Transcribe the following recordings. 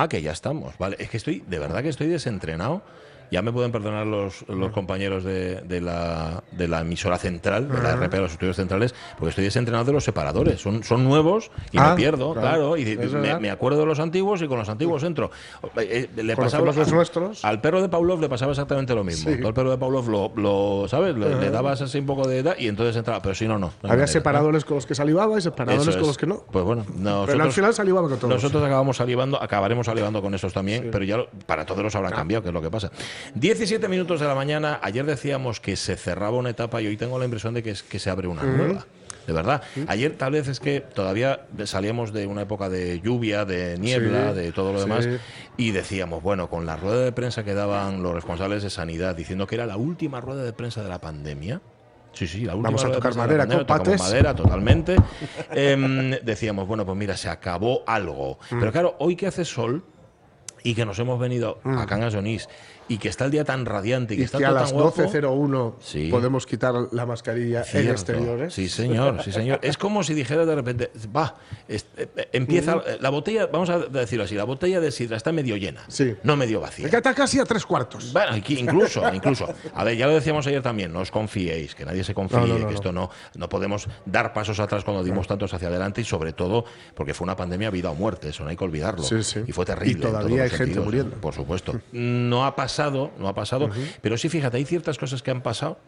Ah, que ya estamos. Vale, es que estoy, de verdad que estoy desentrenado. Ya me pueden perdonar los, los compañeros de, de la, de la emisora central, de la RP, de los estudios centrales, porque estoy desentrenado de los separadores. Son, son nuevos y Ah, me pierdo, claro. claro. y me, acuerdo de los antiguos y con los antiguos entro. Eh, eh, le pasaba los nuestros. Al perro de Pavlov le pasaba exactamente lo mismo. Sí. Al perro de Pavlov lo, lo ¿sabes? Le, le dabas así un poco de edad y entonces entraba. Pero si no, no. Había manera, separadores con los que salivaba y separadores con los que no. Pues bueno, Pero al nosotros, final salivaba con todos. nosotros acabamos salivando, acabaremos salivando con esos también, pero ya lo- para todos los habrán cambiado, que es lo que pasa. 17 minutos de la mañana, ayer decíamos que se cerraba una etapa y hoy tengo la impresión de que, es, que se abre una nueva. De verdad. Ayer tal vez es que todavía salíamos de una época de lluvia, de niebla, Sí, de todo lo sí. demás, y decíamos, bueno, con la rueda de prensa que daban los responsables de sanidad diciendo que era la última rueda de prensa de la pandemia. Sí, sí, la última Vamos a tocar madera, compadres. madera totalmente. Em, decíamos, bueno, pues mira, se acabó algo. Mm. Pero claro, hoy que hace sol y que nos hemos venido a Cangas Onís y que está el día tan radiante y que. Y está que a todo las tan guapo. 12.01 Sí. podemos quitar la mascarilla en exteriores. Sí, señor, sí, señor. Es como si dijera de repente, va, eh, eh, empieza Mm. la botella, vamos a decirlo así, la botella de sidra está medio llena, Sí. no medio vacía. Es que está casi a tres cuartos. Bueno, aquí incluso, incluso. A ver, ya lo decíamos ayer también, no os confiéis, que nadie se confíe, No, no, no, que esto no, no podemos dar pasos atrás cuando dimos tantos hacia adelante y sobre todo porque fue una pandemia vida o muerte, eso no hay que olvidarlo. Sí, sí. Y fue terrible. Y todavía hay gente sentidos, muriendo. Por supuesto. No ha pasado, no ha pasado, pero sí, fíjate, hay ciertas cosas que han pasado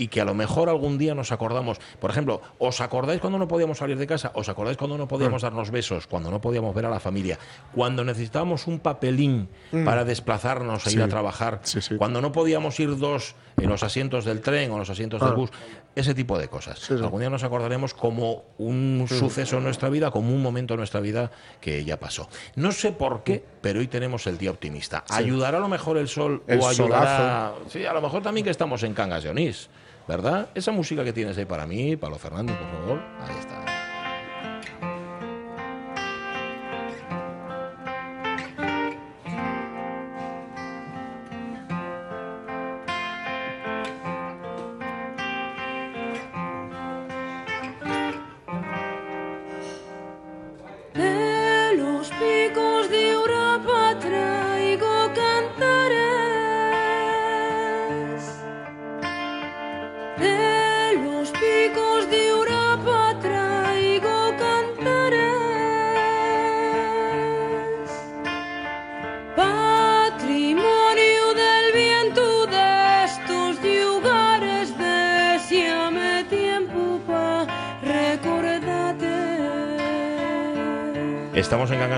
y que a lo mejor algún día nos acordamos. Por ejemplo, ¿os acordáis cuando no podíamos salir de casa? ¿Os acordáis cuando no podíamos darnos besos? Cuando no podíamos ver a la familia? Cuando necesitábamos un papelín para desplazarnos e ir a trabajar? Sí, sí. Cuando no podíamos ir dos en los asientos del tren o en los asientos del bus? Ese tipo de cosas. Algún día nos acordaremos como un suceso en nuestra vida, como un momento en nuestra vida que ya pasó. No sé por qué, pero hoy tenemos el día optimista. ¿Ayudará a lo mejor el sol El o ayudará... Sí, a lo mejor también que estamos en Cangas de Onís, ¿verdad? Esa música que tienes ahí para mí, Pablo Fernando, por favor. Ahí está.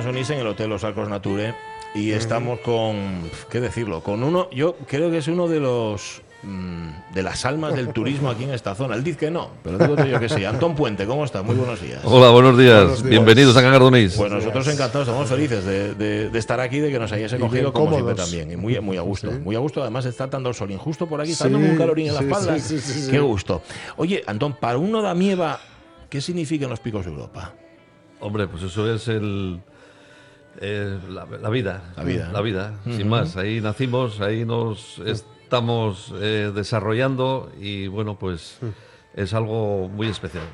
Estamos en el Hotel Los Arcos Nature, y estamos con, ¿qué decirlo? Con uno, yo creo que es uno de los mm, de las almas del turismo aquí en esta zona. Él dice que no, pero digo yo que sí. Antón Puente, ¿cómo está? Muy buenos días. Hola, buenos días. Buenos días. Bienvenidos a Cangardonís. Pues nosotros encantados, estamos felices de, de- de estar aquí, de que nos hayáis bien acogido como siempre también. Y muy, muy a gusto, Sí. muy a gusto. Además está dando el sol injusto por aquí, está Sí, dando un calorín en la sí, espalda. sí, sí, sí, sí. Qué gusto. Oye, Antón, para uno de Mieva, ¿qué significan los picos de Europa? Hombre, pues eso es el, eh, la, la vida. La vida, La vida, sin más. Ahí nacimos, ahí nos estamos eh, desarrollando y bueno, pues es algo muy especial.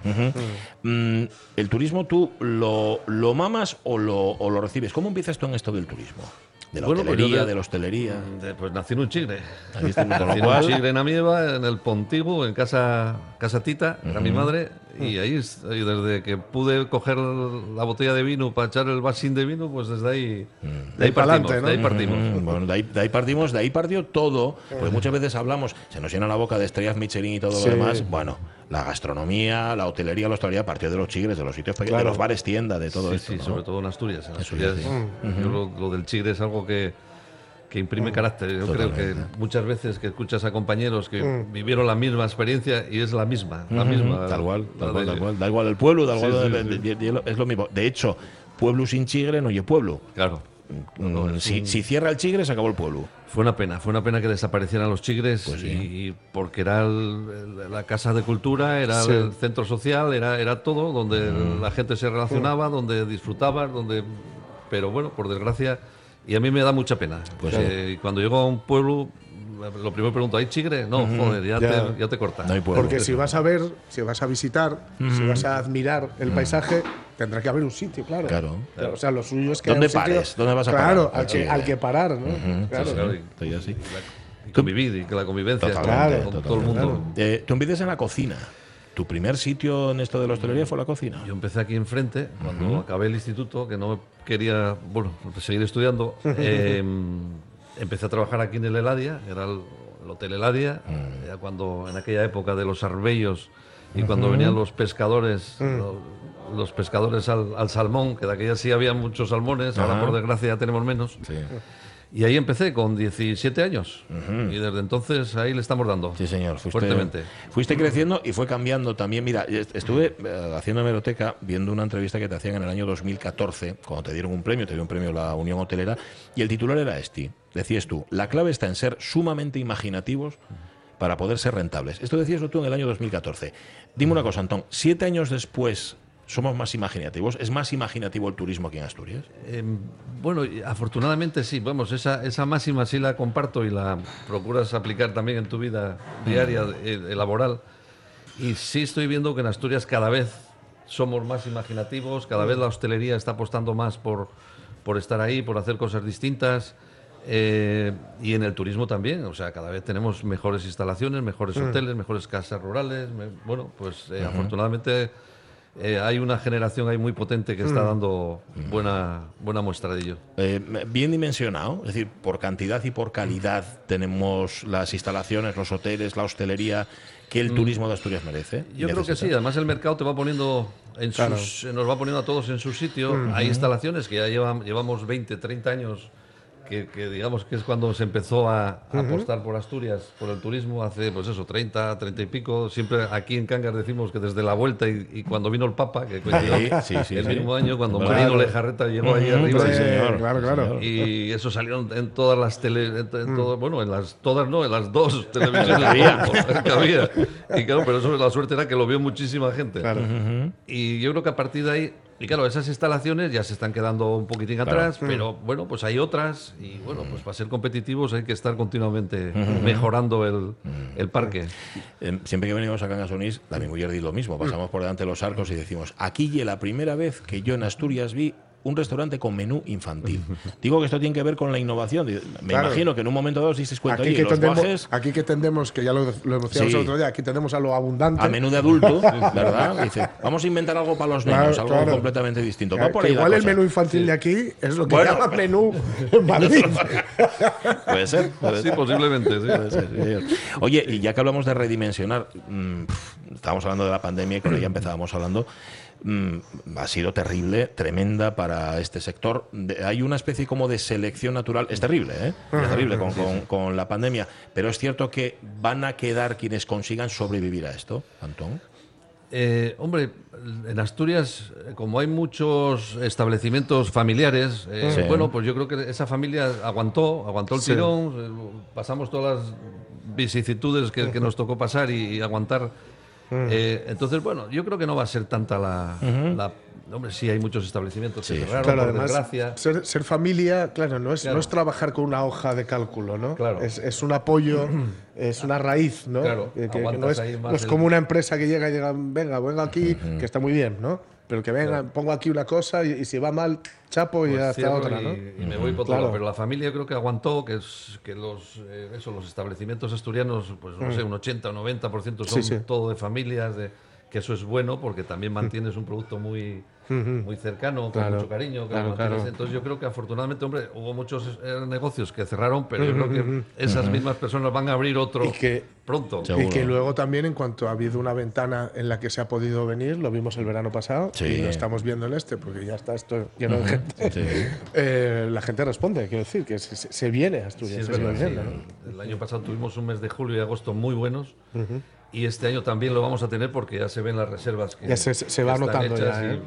Mm, ¿El turismo tú lo, lo mamas o lo, o lo recibes? ¿Cómo empiezas tú en esto del turismo? De la Bueno, pues hotelería, de- de la hostelería. De- Pues nací en un chigre. Nací en un chigre en Amieva, en el Pontigo, en casa, casa Tita, era mi madre. Y ahí, es- ahí desde que pude coger la botella de vino para echar el vasín de vino, pues desde ahí, de ahí partimos. ¿no? De ahí partimos. Bueno, de ahí, de ahí partimos, de ahí partió todo, porque muchas veces hablamos, se nos llena la boca de estrellas Michelin y todo Sí. lo demás. Bueno, la gastronomía, la hotelería, la hostelería partió de los chigres, de los sitios pequeños, de Claro. los bares tienda, de todo sí, esto. sí, ¿no? sobre todo en Asturias. En Asturias ya, sí. yo lo, lo del chigre es algo que, que imprime carácter. Yo creo que muchas veces que escuchas a compañeros que vivieron la misma experiencia y es la misma, la misma. Tal cual, tal cual, tal cual. Da igual el pueblo, da igual sí, sí. de- de- de- es lo mismo. De hecho, pueblo sin chigre no oye pueblo. Claro. Mm, si, si cierra el chigre, se acabó el pueblo. Fue una pena, fue una pena que desaparecieran los chigres Pues sí. y, y porque era el- el- la casa de cultura, era Sí. el centro social, era, era todo donde la gente se relacionaba, donde disfrutaba, donde pero bueno, por desgracia y a mí me da mucha pena. Pues Eh, cuando llego a un pueblo lo primero pregunto, ¿hay chigre? No, joder, ya, Ya. Te, ya te corta. No hay pueblo. Porque si vas a ver, si vas a visitar, si vas a admirar el paisaje, tendrá que haber un sitio, claro. Claro. O sea, lo suyo es que. ¿Dónde sitio- pares? ¿Dónde vas a claro, parar? al que, al que parar, ¿no? Claro. claro. Estoy así. Y convivir y que la convivencia Totalmente, con, con todo el mundo. Eh, tú envidias en la cocina. ¿Tu primer sitio en esto de la hostelería fue la cocina? Yo empecé aquí enfrente, cuando acabé el instituto, que no quería, bueno, seguir estudiando, eh, empecé a trabajar aquí en el Eladia, era el, el Hotel Eladia, ya cuando, en aquella época de los arbellos y cuando venían los pescadores, lo- los, pescadores al, al salmón, que de aquella sí había muchos salmones, ahora por desgracia ya tenemos menos. Sí. Y ahí empecé con 17 años. Y desde entonces ahí le estamos dando. Sí, señor. Fuiste, Fuertemente. Fuiste creciendo y fue cambiando también. Mira, est- estuve eh, haciendo hemeroteca viendo una entrevista que te hacían en el año 2014, cuando te dieron un premio, te dio un premio la Unión Hotelera, y el titular era este. Decías tú, la clave está en ser sumamente imaginativos para poder ser rentables. Esto decías tú en el año 2014. Dime una cosa, Antón, siete años después, ¿somos más imaginativos? ¿Es más imaginativo el turismo aquí en Asturias? Eh, bueno, afortunadamente sí, vamos, esa, esa máxima sí la comparto y la procuras aplicar también en tu vida diaria, eh, eh, laboral. Y sí estoy viendo que en Asturias cada vez somos más imaginativos, cada vez la hostelería está apostando más por, por estar ahí, por hacer cosas distintas. eh, y en el turismo también, o sea, cada vez tenemos mejores instalaciones, mejores hoteles, mejores casas rurales. me- bueno, pues eh, afortunadamente eh, hay una generación ahí muy potente que está dando buena, buena muestra de ello. Eh, bien dimensionado, es decir, por cantidad y por calidad tenemos las instalaciones, los hoteles, la hostelería que el turismo de Asturias merece. Mm. Yo creo que sí, además el mercado te va poniendo en sus, nos va poniendo a todos en su sitio. Hay instalaciones que ya llevan, llevamos 20, 30 años, que, que digamos que es cuando se empezó a, a apostar por Asturias, por el turismo, hace pues eso, 30, 30 y pico. Siempre aquí en Cangas decimos que desde la vuelta y, y cuando vino el Papa, que coincidió Sí, sí, sí, el sí. mismo año, cuando Claro. Marino Lejarreta llegó allí arriba. Sí, Sí, señor. Claro, claro. Y eso salió en todas las tele, en, en todo- bueno, en las todas no, en las dos televisiones Que había. que había. Y claro, pero eso la suerte era que lo vio muchísima gente. Claro. Y yo creo que a partir de ahí, y claro, esas instalaciones ya se están quedando un poquitín atrás, pero bueno, pues hay otras y bueno, pues para ser competitivos hay que estar continuamente mejorando el, el parque. Eh, siempre que venimos a Cangas Onís, la mi mujer dice lo mismo. Pasamos por delante de los arcos y decimos, aquí y la primera vez que yo en Asturias vi un restaurante con menú infantil. Digo que esto tiene que ver con la innovación. Me Claro. imagino que en un momento dado os disteis cuenta, Aquí oye, que, los tendemos, guajes aquí que tendemos, que ya lo, lo decíamos Sí. el otro día, aquí tenemos a lo abundante. a menú de adulto, ¿verdad? Dice, vamos a inventar algo para los Claro, niños, algo claro. completamente distinto. Va por ahí igual el menú infantil de aquí es lo que Bueno. llama menú en Madrid. Puede ser, puede Sí, ser. posiblemente, sí. Puede ser. Oye, y ya que hablamos de redimensionar, mm, estábamos hablando de la pandemia y con ella empezábamos hablando. Mm, ha sido terrible, tremenda para este sector. De- hay una especie como de selección natural. Es terrible, ¿eh? Es terrible con, con- con la pandemia. Pero es cierto que van a quedar quienes consigan sobrevivir a esto, Antón. Eh, hombre, en Asturias, como hay muchos establecimientos familiares, eh, Sí. bueno, pues yo creo que esa familia aguantó, aguantó el Sí. tirón, eh, pasamos todas las vicisitudes que, que nos tocó pasar y, y aguantar. Eh, entonces, bueno, yo creo que no va a ser tanta la... la- hombre, sí, hay muchos establecimientos que Sí. cerraron, Claro, por además, desgracia. ser, ser familia, claro, no es, Claro. no es trabajar con una hoja de cálculo, ¿no? Claro. Es, es un apoyo, es una raíz, ¿no? Claro, Que- que- que no es, no es como una empresa que llega y llega, venga, venga aquí, que está muy bien, ¿no? Pero que venga, pongo aquí una cosa y, y si va mal, chapo y Pues hasta otra, y, ¿no? y me voy por Claro. lado. Pero la familia creo que aguantó, que, es, que los, eh, eso, los establecimientos asturianos, pues no sé, un 80 o 90% son Mm. Sí, sí. todo de familias, de, que eso es bueno porque también mantienes un producto muy, muy cercano, con Claro. mucho cariño. Claro, claro. Entonces yo creo que afortunadamente, hombre, hubo muchos eh, negocios que cerraron, pero yo creo que esas mismas personas van a abrir otro Y que- pronto. Seguro. Y que luego también, en cuanto ha habido una ventana en la que se ha podido venir, lo vimos el verano pasado Sí. y lo estamos viendo en este, porque ya está esto lleno de gente. Sí. Eh, la gente responde, quiero decir, que se, se- viene a Sí, Asturias. es se verdad, viene, sí. ¿no? El año pasado tuvimos un mes de julio y agosto muy buenos. Y este año también lo vamos a tener porque ya se ven las reservas que Ya se- va están notando hechas ya, y, ¿eh?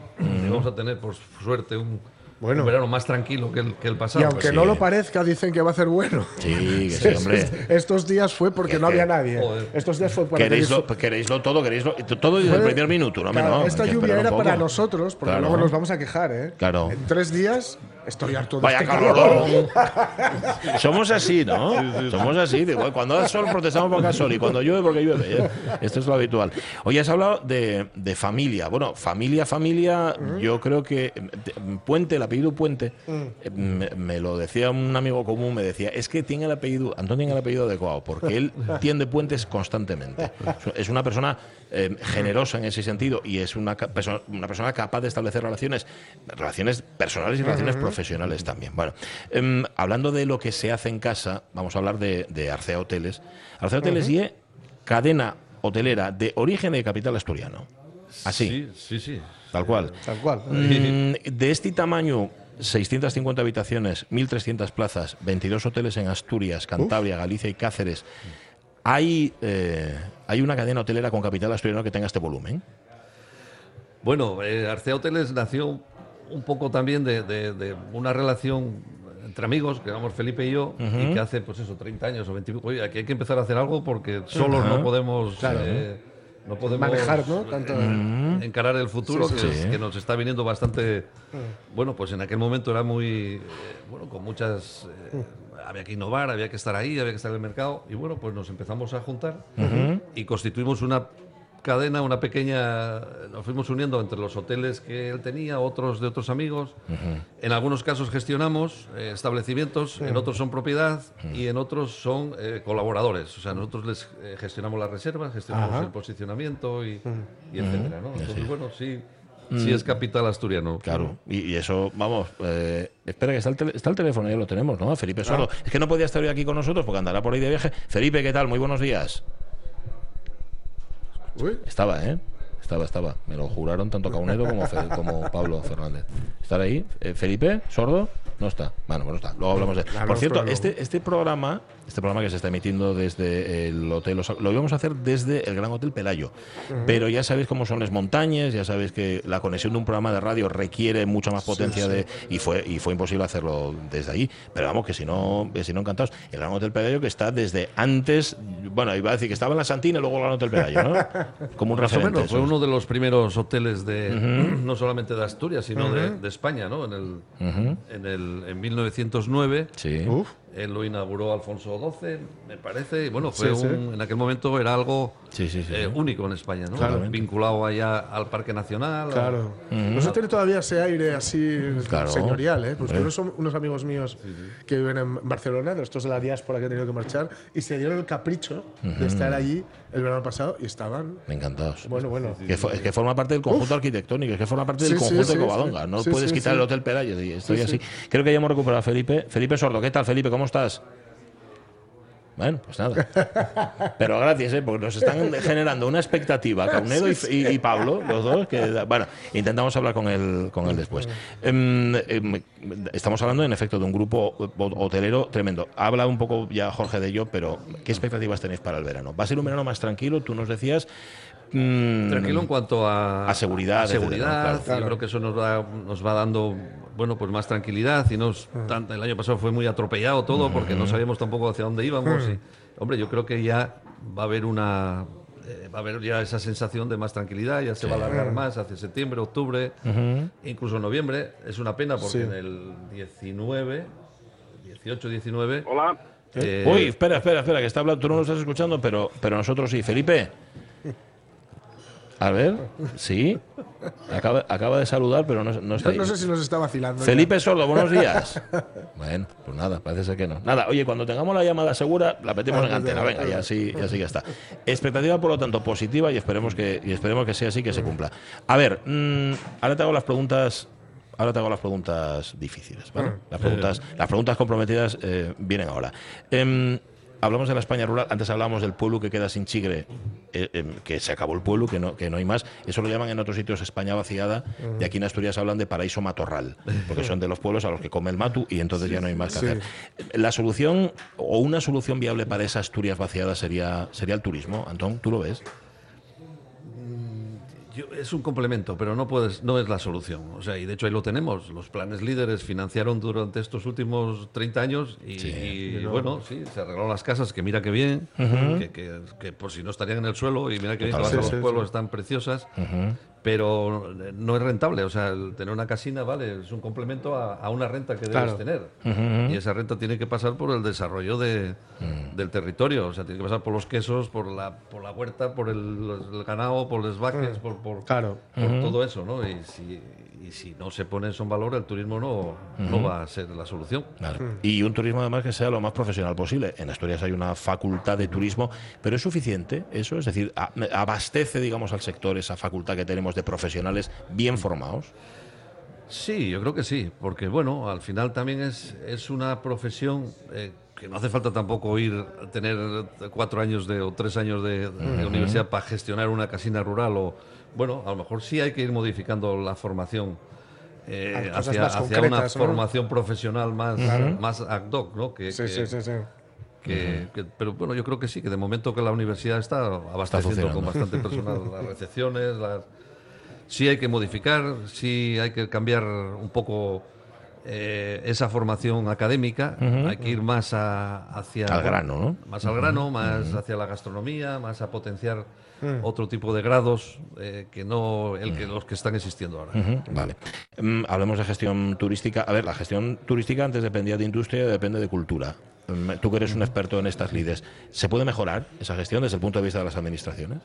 y vamos a tener, por suerte, un, Bueno. un verano más tranquilo que el, que el pasado. Y aunque sí. no lo parezca, dicen que va a ser bueno. Sí, que sí, hombre. Estos días fue porque Que- no había nadie. Joder. Estos días fue para Queréislo, que queréislo todo, queréislo todo desde el primer minuto, no, Claro, no, esta lluvia era para nosotros, porque Claro. luego nos vamos a quejar, ¿eh? Claro. En tres días estoy harto de Vaya este calorón. Somos así, ¿no? Somos así. digo, cuando da sol protestamos porque da sol y cuando llueve porque llueve. ¿eh? Esto es lo habitual. Hoy has hablado de, de familia. Bueno, familia, familia, yo creo que de- Puente, el apellido Puente, eh, me, me lo decía un amigo común, me decía, es que tiene el apellido, Antonio tiene el apellido adecuado, porque él tiende puentes constantemente. Es una persona eh, generosa en ese sentido y es una, una persona capaz de establecer relaciones, relaciones personales y relaciones profesionales también. Bueno, em, hablando de lo que se hace en casa, vamos a hablar de, de Arcea Hoteles. Arcea Hoteles y es cadena hotelera de origen de capital asturiano. Así, Sí, sí, sí. tal cual. Tal cual. Mm, de este tamaño, 650 habitaciones, 1.300 plazas, 22 hoteles en Asturias, Cantabria, Galicia y Cáceres. ¿Hay, eh, ¿Hay una cadena hotelera con capital asturiano que tenga este volumen? Bueno, eh, Arcea Hoteles nació un poco también de, de- de una relación entre amigos, que éramos Felipe y yo, y que hace, pues eso, 30 años o 20 Oye, aquí hay que empezar a hacer algo porque solos no podemos... Claro. eh, no podemos Manejar, ¿no? Tanto- encarar el futuro Sí, sí, que, sí. que nos está viniendo bastante bueno pues en aquel momento era muy eh, bueno con muchas eh, había que innovar había que estar ahí había que estar en el mercado. Y bueno pues nos empezamos a juntar. Y constituimos una cadena una pequeña nos fuimos uniendo entre los hoteles que él tenía otros de otros amigos. En algunos casos gestionamos eh, establecimientos en otros son propiedad y en otros son eh, colaboradores. O sea nosotros les eh, gestionamos las reservas gestionamos Ajá. el posicionamiento y, y etcétera ¿no? entonces bueno sí sí es capital asturiano Claro, y, y eso, vamos, eh, espera que está el, tele- está el teléfono, ya lo tenemos, ¿no? Felipe Sordo. Es que no podía estar hoy aquí con nosotros porque andará por ahí de viaje. Felipe, ¿qué tal? Muy buenos días. Uy, Estaba, ¿eh? Estaba, estaba. Me lo juraron tanto Caunedo como, Fe- como Pablo Fernández. ¿Estar ahí? Eh, ¿Felipe? ¿Sordo? No está. Bueno, pues no está. Luego hablamos de él. Por cierto, este, este programa, este programa que se está emitiendo desde el hotel, lo íbamos a hacer desde el Gran Hotel Pelayo. Pero ya sabéis cómo son las montañas, ya sabéis que la conexión de un programa de radio requiere mucha más potencia de y fue y fue imposible hacerlo desde ahí. Pero vamos, que si no, que si no encantados. El Gran Hotel Pelayo que está desde antes, bueno, iba a decir que estaba en la Santina y luego el Gran Hotel Pelayo, ¿no? Como un Más o referente. menos, fue uno de los primeros hoteles de no solamente de Asturias, sino de, de España, ¿no? En el, en el en 1909 Sí. uf. Él lo inauguró Alfonso XII, me parece. y Bueno, fue Sí, sí. un- en aquel momento era algo Sí, sí, sí, eh, sí. único en España, ¿no? Claro. Vinculado allá al Parque Nacional. a- Claro. No tiene todavía ese aire así Claro. señorial, ¿eh? Pues unos, son unos amigos míos que viven en Barcelona, de estos de la diáspora que han tenido que marchar, y se dieron el capricho de estar allí el verano pasado y estaban. Encantados. Bueno, bueno. Que es que forma parte del conjunto arquitectónico, es que forma parte del Sí, conjunto sí, de Covadonga. No puedes quitar el Hotel Peralles. y Estoy Sí, así. sí. Creo que ya hemos recuperado a Felipe. Felipe Sordo, ¿qué tal, Felipe? ¿Cómo estás? Bueno, pues nada. Pero gracias, ¿eh? porque nos están generando una expectativa, Caunedo y, y- y Pablo, los dos, que bueno, intentamos hablar con él, con él después. Em, em, estamos hablando, en efecto, de un grupo hotelero tremendo. Habla un poco ya Jorge de ello, pero ¿qué expectativas tenéis para el verano? ¿Va a ser un verano más tranquilo? Tú nos decías. Mm, Tranquilo en cuanto a, A seguridad, a seguridad. ¿no? Claro. Yo creo que eso nos va, nos va dando bueno pues más tranquilidad y nos tan- el año pasado fue muy atropellado todo porque no sabíamos tampoco hacia dónde íbamos. y, hombre, yo creo que ya va a haber una eh, va a haber ya esa sensación de más tranquilidad, ya se va a alargar más hacia septiembre, octubre, incluso noviembre. Es una pena porque Sí. en el 19, 18, 19 Hola. eh, Uy, espera, espera, espera, que está hablando, tú no lo estás escuchando, pero, pero nosotros sí. Felipe. A ver, sí. Acaba, acaba de saludar, pero no, no está ahí. No sé si nos está vacilando. Felipe Sordo, buenos días. Bueno, pues nada, parece ser que no. Nada, oye, cuando tengamos la llamada segura, la metemos en antena. Venga, ya sí, ya sí ya está. Expectativa, por lo tanto, positiva y esperemos que, y esperemos que sea así, que se cumpla. A ver, mm, ahora te hago las preguntas. Ahora te hago las preguntas difíciles, ¿vale? Las preguntas, las preguntas comprometidas eh, vienen ahora. Em, hablamos de la España rural. Antes hablábamos del pueblo que queda sin chigre, eh, em, que se acabó el pueblo, que no, que no hay más. Eso lo llaman en otros sitios España vaciada. Y aquí en Asturias hablan de paraíso matorral, porque son de los pueblos a los que come el matu y entonces ya no hay más que Sí. hacer. La solución o una solución viable para esa Asturias vaciada sería, sería el turismo. Antón, ¿tú lo ves? Yo- es un complemento, pero no puedes, no es la solución. O sea, y de hecho ahí lo tenemos. Los planes líderes financiaron durante estos últimos 30 años y, y, bueno, sí, se arreglaron las casas, que mira qué bien, que, que- que por si no estarían en el suelo y mira qué bien que las Sí, los sí, pueblos sí. están preciosas. Pero no es rentable. O sea, el tener una casina, vale, es un complemento a, a una renta que debes tener. Y esa renta tiene que pasar por el desarrollo de, del territorio. O sea, tiene que pasar por los quesos, por la, por la huerta, por el, el ganado, por los vaques, por, por, Claro. por todo eso, ¿no? Y si, y si no se pone eso en valor, el turismo no, no va a ser la solución. Vale. Y un turismo además que sea lo más profesional posible. En Asturias hay una facultad de turismo, pero ¿es suficiente eso? Es decir, abastece, digamos, al sector esa facultad que tenemos de profesionales bien formados. Sí, yo creo que sí, porque bueno, al final también es, es una profesión eh, que no hace falta tampoco ir a tener cuatro años de, o tres años de, de universidad para gestionar una casina rural o bueno, a lo mejor sí hay que ir modificando la formación eh, hacia, una ¿no? formación profesional más, más ad hoc, ¿no? Que, Sí, que- sí, sí, sí. que- que- pero bueno, yo creo que sí, que de momento que la universidad está abasteciendo con funcionando. bastante personal las recepciones, las... sí hay que modificar, sí hay que cambiar un poco eh, esa formación académica, hay que ir más a- hacia... Al grano, ¿no? Más al grano, más hacia la gastronomía, más a potenciar Mm. otro tipo de grados eh, que no el que los que están existiendo ahora. Vale. Mm, hablemos de gestión turística. A ver, la gestión turística antes dependía de industria depende de cultura. Mm, Tú que eres un experto en estas lides, ¿se puede mejorar esa gestión desde el punto de vista de las administraciones?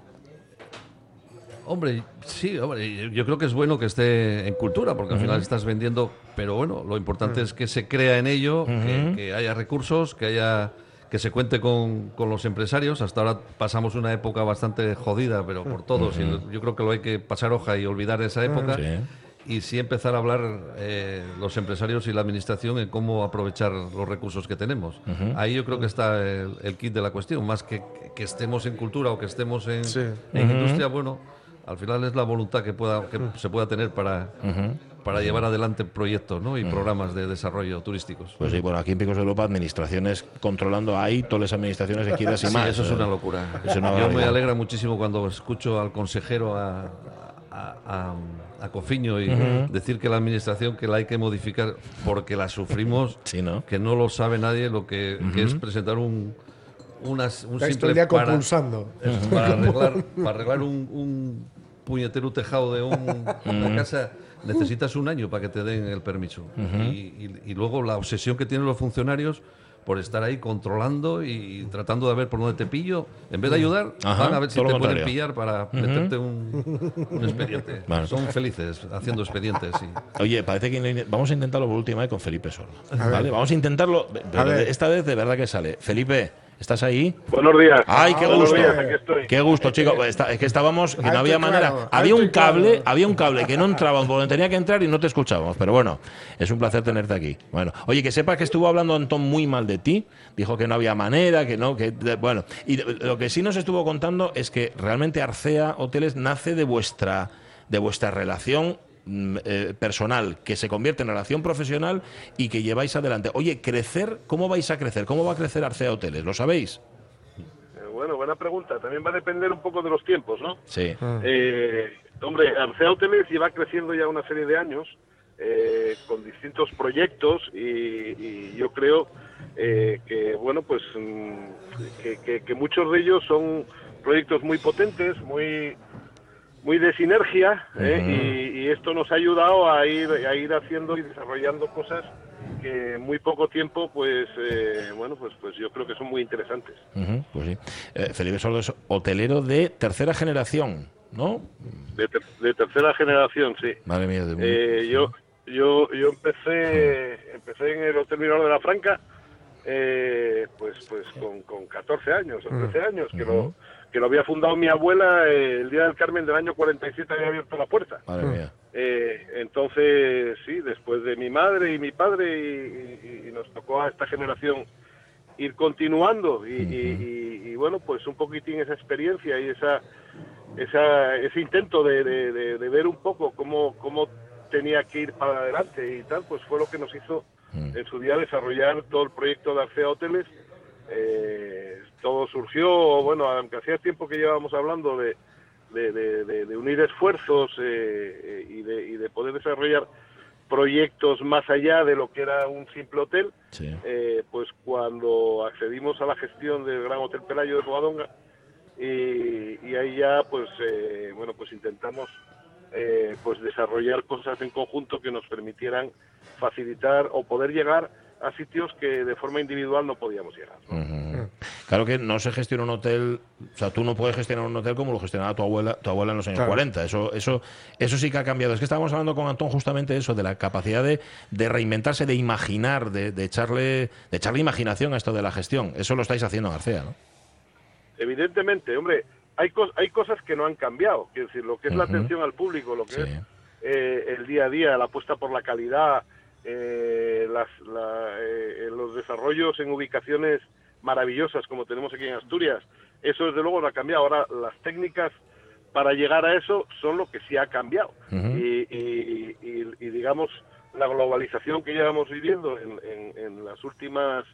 Hombre, sí, hombre, yo creo que es bueno que esté en cultura, porque al final estás vendiendo, pero bueno, lo importante es que se crea en ello, que, que haya recursos, que haya que se cuente con, con los empresarios. Hasta ahora pasamos una época bastante jodida, pero por todos. y yo creo que lo hay que pasar hoja y olvidar esa época. Sí. Y sí empezar a hablar eh, los empresarios y la administración en cómo aprovechar los recursos que tenemos. Ahí yo creo que está el, el kit de la cuestión, más que que estemos en cultura o que estemos en, Sí. en industria, bueno, al final es la voluntad que pueda que se pueda tener para, para llevar adelante proyectos ¿no? y programas de desarrollo turísticos. Pues sí, bueno, aquí en Picos de Europa, administraciones controlando ahí, todas las administraciones de quieras y Sí, más. eso es una locura. es una Yo me alegra muchísimo cuando escucho al consejero a, a, a- a Cofiño y decir que la administración que la hay que modificar porque la sufrimos, Sí, ¿no? que no lo sabe nadie, lo que, que es presentar un, unas, un todo simple para- compulsando. para arreglar, para arreglar un, un puñetero tejado de un- una casa necesitas un año para que te den el permiso. y, y- y luego la obsesión que tienen los funcionarios por estar ahí controlando y tratando de ver por dónde te pillo, en vez de ayudar, Ajá, van a ver si te pueden contrario. pillar para meterte un, un expediente. Son felices haciendo expedientes. Oye, parece que vamos a intentarlo por última vez con Felipe Sordo. ¿Vale? Vamos a intentarlo, pero esta vez de verdad que sale. Felipe, ¿estás ahí? Buenos días. Ay, qué Buenos gusto. días, aquí estoy. Qué gusto, chico. Está- es que estábamos, que no había claro, manera. Había un claro. cable, había un cable que no entraba donde tenía que entrar y no te escuchábamos. Pero bueno, es un placer tenerte aquí. Bueno, oye, que sepas que estuvo hablando Antón muy mal de ti. Dijo que no había manera, que no, que bueno. Y lo que sí nos estuvo contando es que realmente Arcea Hoteles nace de vuestra, de vuestra relación eh, personal, que se convierte en relación profesional y que lleváis adelante. Oye, crecer, ¿cómo vais a crecer? ¿Cómo va a crecer Arcea Hoteles? ¿Lo sabéis? Eh, Bueno, buena pregunta. También va a depender un poco de los tiempos, ¿no? Sí. Eh, hombre, Arcea Hoteles lleva creciendo ya una serie de años eh, con distintos proyectos y, y yo creo eh, que, bueno, pues mm, que, que- que muchos de ellos son proyectos muy potentes, muy muy de sinergia ¿eh? y, y esto nos ha ayudado a ir a ir haciendo y desarrollando cosas que en muy poco tiempo pues eh, bueno pues pues yo creo que son muy interesantes pues sí. Eh, Felipe Sordo es hotelero de tercera generación, ¿no? de, ter- de tercera generación sí Madre mía. de Eh, yo yo yo empecé empecé en el Hotel Mirador de la Franca eh, pues pues con, con 14 años o 13 años que lo que lo había fundado mi abuela eh, el día del Carmen del año 47 había abierto la puerta Madre mía. Eh, entonces, sí, después de mi madre y mi padre, y, y- y nos tocó a esta generación ir continuando. Y, y- y- y, bueno, pues un poquitín esa experiencia y esa, esa ese intento de, de- de- de ver un poco cómo, cómo tenía que ir para adelante y tal, pues fue lo que nos hizo en su día desarrollar todo el proyecto de Arcea Hoteles. Eh, todo surgió, bueno, aunque hacía tiempo que llevábamos hablando de, de, de- de- de unir esfuerzos eh, eh, y, de, y de poder desarrollar proyectos más allá de lo que era un simple hotel, Sí. eh, pues cuando accedimos a la gestión del Gran Hotel Pelayo de Covadonga y, y ahí ya pues eh, bueno pues intentamos eh, pues desarrollar cosas en conjunto que nos permitieran facilitar o poder llegar a sitios que de forma individual no podíamos llegar. ¿no? Claro que no se gestiona un hotel, o sea, tú no puedes gestionar un hotel como lo gestionaba tu abuela, tu abuela en los años Claro. 40. Eso, eso, eso sí que ha cambiado. Es que estábamos hablando con Antón justamente de eso, de la capacidad de, de reinventarse, de imaginar, de, de echarle, de echarle imaginación a esto de la gestión. Eso lo estáis haciendo en Arcea, ¿no? Evidentemente, hombre, hay, cos- hay cosas que no han cambiado. Quiero decir, lo que es la atención al público, lo que Sí. es eh, el día a día, la apuesta por la calidad, eh, las, la- eh, los desarrollos en ubicaciones maravillosas como tenemos aquí en Asturias, eso desde luego no ha cambiado. Ahora, las técnicas para llegar a eso son lo que sí ha cambiado. Ujú. y, y- y- y, digamos, la globalización que llevamos viviendo en, en- en las últimas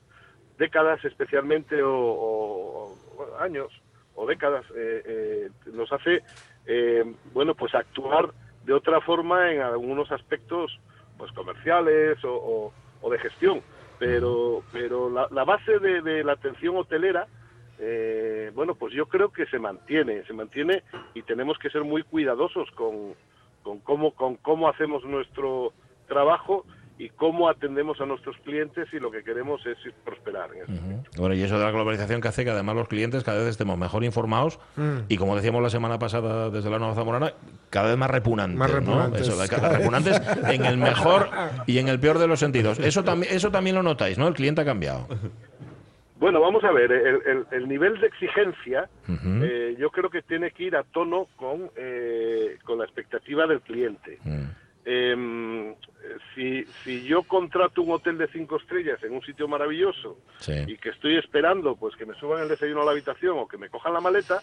décadas especialmente o, o- o años o décadas eh, eh, nos hace eh, bueno pues actuar de otra forma en algunos aspectos pues comerciales o, de gestión. Pero pero la, base de, de la atención hotelera eh, bueno pues yo creo que se mantiene se mantiene y tenemos que ser muy cuidadosos con, con cómo con cómo hacemos nuestro trabajo y cómo atendemos a nuestros clientes y lo que queremos es prosperar en eso. Ujú. Bueno, y eso de la globalización que hace que además los clientes cada vez estemos mejor informados y como decíamos la semana pasada desde la Nueva Zamorana, cada vez más repugnantes. Más ¿no? repugnantes. Eso, cada- repugnantes en el mejor y en el peor de los sentidos. Eso también, eso también lo notáis, ¿no? El cliente ha cambiado. Bueno, vamos a ver, el, el- el nivel de exigencia eh, yo creo que tiene que ir a tono con, eh, con la expectativa del cliente. Mm. Eh, si, si yo contrato un hotel de cinco estrellas en un sitio maravilloso Sí. y que estoy esperando pues que me suban el desayuno a la habitación o que me cojan la maleta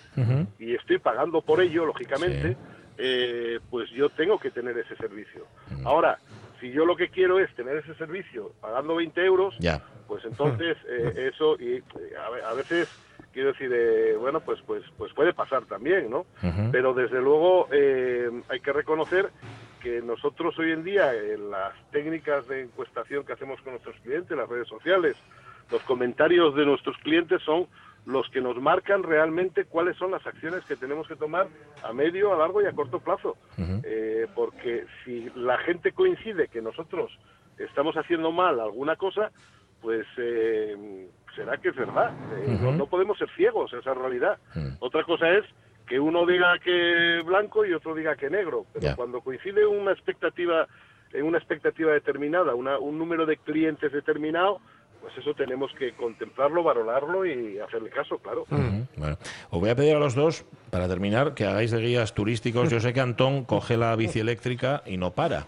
y estoy pagando por ello, lógicamente, eh, pues yo tengo que tener ese servicio. Ahora, si yo lo que quiero es tener ese servicio pagando 20 euros, Ya. pues entonces eh, eso y eh, a, a veces quiero decir eh, bueno pues pues pues puede pasar también no pero desde luego eh, hay que reconocer que nosotros hoy en día en las técnicas de encuestación que hacemos con nuestros clientes las redes sociales los comentarios de nuestros clientes son los que nos marcan realmente cuáles son las acciones que tenemos que tomar a medio, a largo y a corto plazo. Eh, porque si la gente coincide que nosotros estamos haciendo mal alguna cosa, pues eh, será que es verdad. Eh, no, no podemos ser ciegos a esa realidad. Mm. Otra cosa es que uno diga que blanco y otro diga que negro. Pero cuando coincide una expectativa en una expectativa determinada, una- un número de clientes determinado, pues eso tenemos que contemplarlo, valorarlo y hacerle caso, claro. Bueno, os voy a pedir a los dos, para terminar, que hagáis de guías turísticos. Yo sé que Antón coge la bici eléctrica y no para.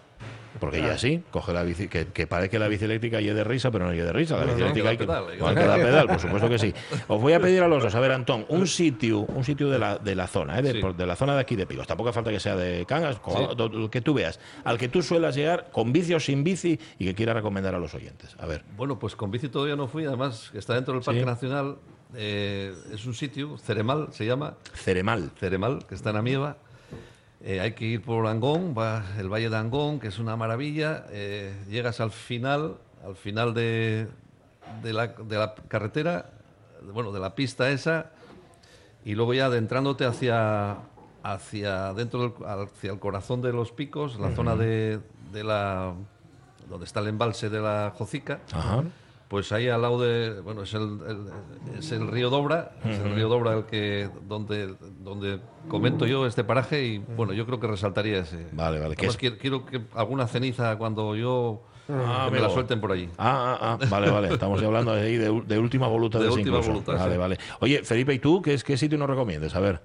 Porque ya sí, coge la bici, que, que parece que la bici eléctrica y de risa, pero no de risa. La No, bici hay que, pedal, hay que hay dar que dar pedal, por supuesto que sí. Os voy a pedir a los dos, a ver, Antón, un sitio, un sitio de la, de la zona, ¿eh? de, Sí. por- de la zona de aquí de Pigos. Tampoco falta que sea de Cangas, Sí. que tú veas, al que tú suelas llegar con bici o sin bici y que quiera recomendar a los oyentes. A ver. Bueno, pues con bici todavía no fui, además está dentro del Parque Sí. Nacional. eh, es un sitio, Ceremal se llama, Ceremal. Ceremal, que está en Amieva. Eh, hay que ir por Angón, el Valle de Angón, que es una maravilla. eh, llegas al final, al final de, de la, de la carretera, bueno, de la pista esa, y luego ya adentrándote hacia, hacia dentro del, hacia el corazón de los picos, la zona de, de la donde está el embalse de la Jocica. Ajá. Pues ahí al lado de, bueno, es el, el- es el río Dobra, es el río Dobra el que donde donde comento yo este paraje y bueno, yo creo que resaltaría ese. Vale, vale, que Además, es- quiero, quiero que alguna ceniza cuando yo Ah, que me la suelten por allí. Ah, ah, ah, vale, vale. Estamos ya hablando ahí de, de última voluntad De de última voluntad, Vale, sí. vale. Oye, Felipe, ¿y tú qué, es, qué sitio nos recomiendas? A ver.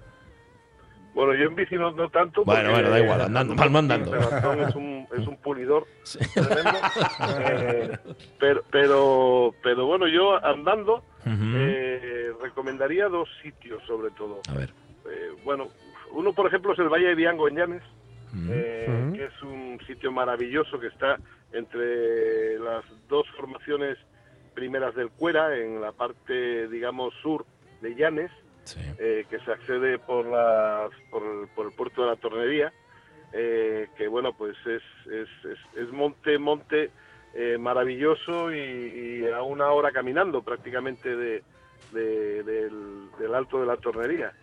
Bueno, yo en bici no, no tanto. Bueno, bueno, da igual, eh, andando, palmo andando. Pero Antón es un, es un pulidor tremendo. Eh, pero, pero, pero bueno, yo andando eh, recomendaría dos sitios sobre todo. A ver. Eh, bueno, uno por ejemplo es el Valle de Diango en Llanes, eh, que es un sitio maravilloso que está entre las dos formaciones primeras del Cuera, en la parte, digamos, sur de Llanes, Sí. eh, que se accede por, las, por, el, por el puerto de la Tornería, eh, que bueno, pues es, es, es, es monte, monte eh, maravilloso y, y a una hora caminando prácticamente de, de- del, del Alto de la Tornería.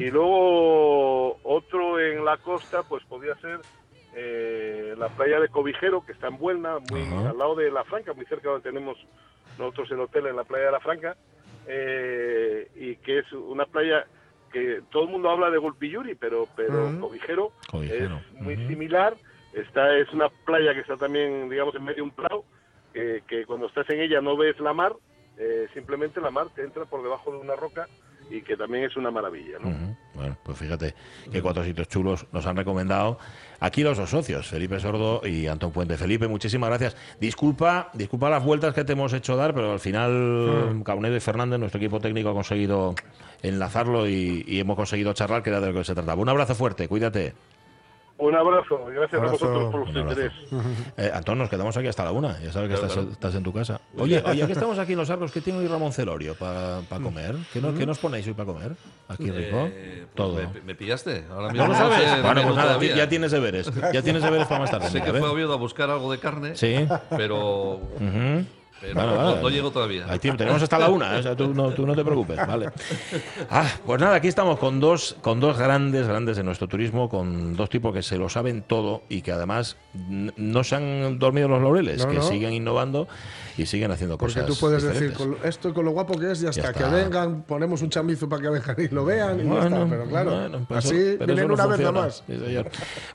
Y luego otro en la costa, pues podría ser eh, la playa de Cobijero, que está en Buelna, muy al lado de La Franca, muy cerca donde tenemos nosotros el hotel en la playa de La Franca, eh, y que es una playa que todo el mundo habla de Gulpiyuri, pero, pero Ujú. Cobijero, Cobijero, es muy similar. Esta es una playa que está también, digamos, en medio de un prado, que, que cuando estás en ella no ves la mar, eh, simplemente la mar te entra por debajo de una roca y que también es una maravilla, ¿no? Bueno, pues fíjate que cuatro sitios chulos nos han recomendado aquí los dos socios, Felipe Sordo y Antón Puente. Felipe, muchísimas gracias. Disculpa, disculpa las vueltas que te hemos hecho dar, pero al final Caunedo y Fernández, nuestro equipo técnico, ha conseguido enlazarlo y, y hemos conseguido charlar, que era de lo que se trataba. Un abrazo fuerte, cuídate. Un abrazo, y gracias Abrazo. a vosotros por abrazo. interés. Eh, Antón, nos quedamos aquí hasta la una. Ya sabes que Claro, estás, claro. estás en tu casa. Oye, oye, que estamos aquí en Los Arcos, ¿qué tiene hoy Ramón Celorio para Mm. comer? ¿Qué, no- qué nos ponéis hoy para comer? Aquí rico. Eh, pues Todo. Me, me pillaste. Ahora ¿No mismo lo no sé sabes? Bueno, pues nada, ya tienes deberes. Ya tienes deberes para más tarde. Sé que fue a Oviedo a buscar algo de carne, Sí. pero, Ujú. Pero no, vale. no llego todavía. Tenemos hasta la una, ¿eh? o sea, tú, no, tú no te preocupes, vale. Ah, pues nada, aquí estamos con dos, con dos grandes, grandes de nuestro turismo, con dos tipos que se lo saben todo y que además no se han dormido los laureles, No, que no. siguen innovando y siguen haciendo Porque cosas. tú puedes decir, diferentes. esto con lo guapo que es, ya, está. está. Que vengan, ponemos un chamizo para que vengan y lo vean y ya está. Pero claro, bueno, así eso- pero vienen no una vez nada más.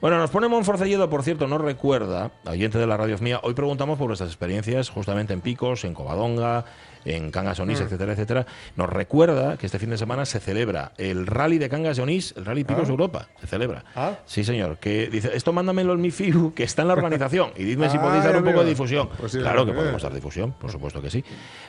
Bueno, nos pone Monforcelledo, por cierto, nos recuerda, oyente de la radio mía, hoy preguntamos por vuestras experiencias justamente en Picos, en Covadonga, en Cangas Onís, Mm. etcétera, etcétera. Nos recuerda que este fin de semana se celebra el Rally de Cangas Onís, el Rally Picos Europa, se celebra. Ah. Sí, señor, que dice, esto mándamelo en mi FIU, que está en la organización, y dime si Ah, podéis dar un poco de difusión. Pues sí, claro que podemos dar difusión, por supuesto que sí.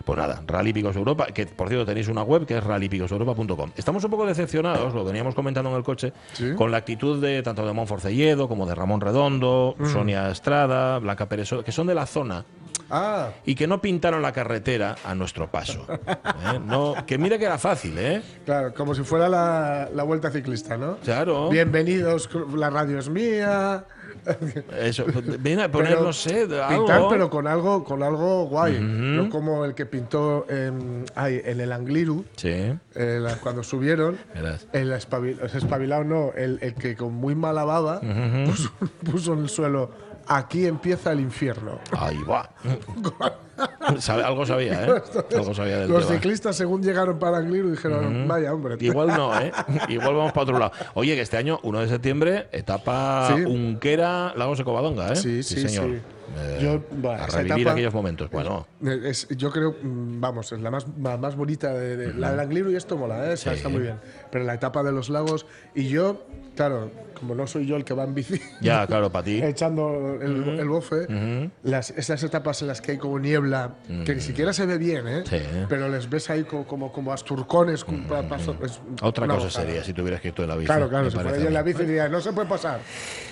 Pues nada, Rally Picos Europa, que por cierto tenéis una web que es rallypicoseuropa.com. Estamos un poco decepcionados, lo veníamos comentando en el coche, Sí. con la actitud de tanto de Monforcelledo como de Ramón Redondo, Mm. Sonia Estrada, Blanca Pérez, que son de la zona Ah, y que no pintaron la carretera a nuestro paso. ¿eh? No, que mira que era fácil, ¿eh? claro, como si fuera la, la vuelta ciclista, ¿no? Claro. Bienvenidos, la radio es mía. Eso, ven a poner, Pero no sé, de algo. Pintar, pero con algo, con algo guay. No como el que pintó en, ay, en el Angliru, Sí, eh, la- cuando subieron. verás. El espabil- o sea, espabilado no, el, el que con muy mala baba puso, puso en el suelo, aquí empieza el infierno. Ahí va. Algo sabía, ¿eh? Algo sabía del Los tema. ciclistas, según llegaron para Angliru, dijeron, vaya hombre. Igual no, ¿eh? Igual vamos para otro lado. Oye, que este año, 1 de septiembre, etapa Sí. Unquera, Lagos de Covadonga, ¿eh? Sí, sí, señor. sí. Eh, Yo, bueno, a revivir etapa- aquellos momentos. Bueno, Es- yo creo, mm, vamos, es la más, la más bonita de, de- la del Angliru y esto mola, ¿eh? Está muy bien. Pero la etapa de los lagos y yo, claro, como no soy yo el que va en bici, ya, claro, para ti. echando el, el bofe, las, esas etapas en las que hay como niebla, que ni siquiera se ve bien, ¿eh? Sí. Pero les ves ahí como, como, como asturcones. pa- es Otra cosa gozada. sería si tuvieras que ir tú en la bici. Claro, claro, si fuera yo en la bici diría, no se puede pasar.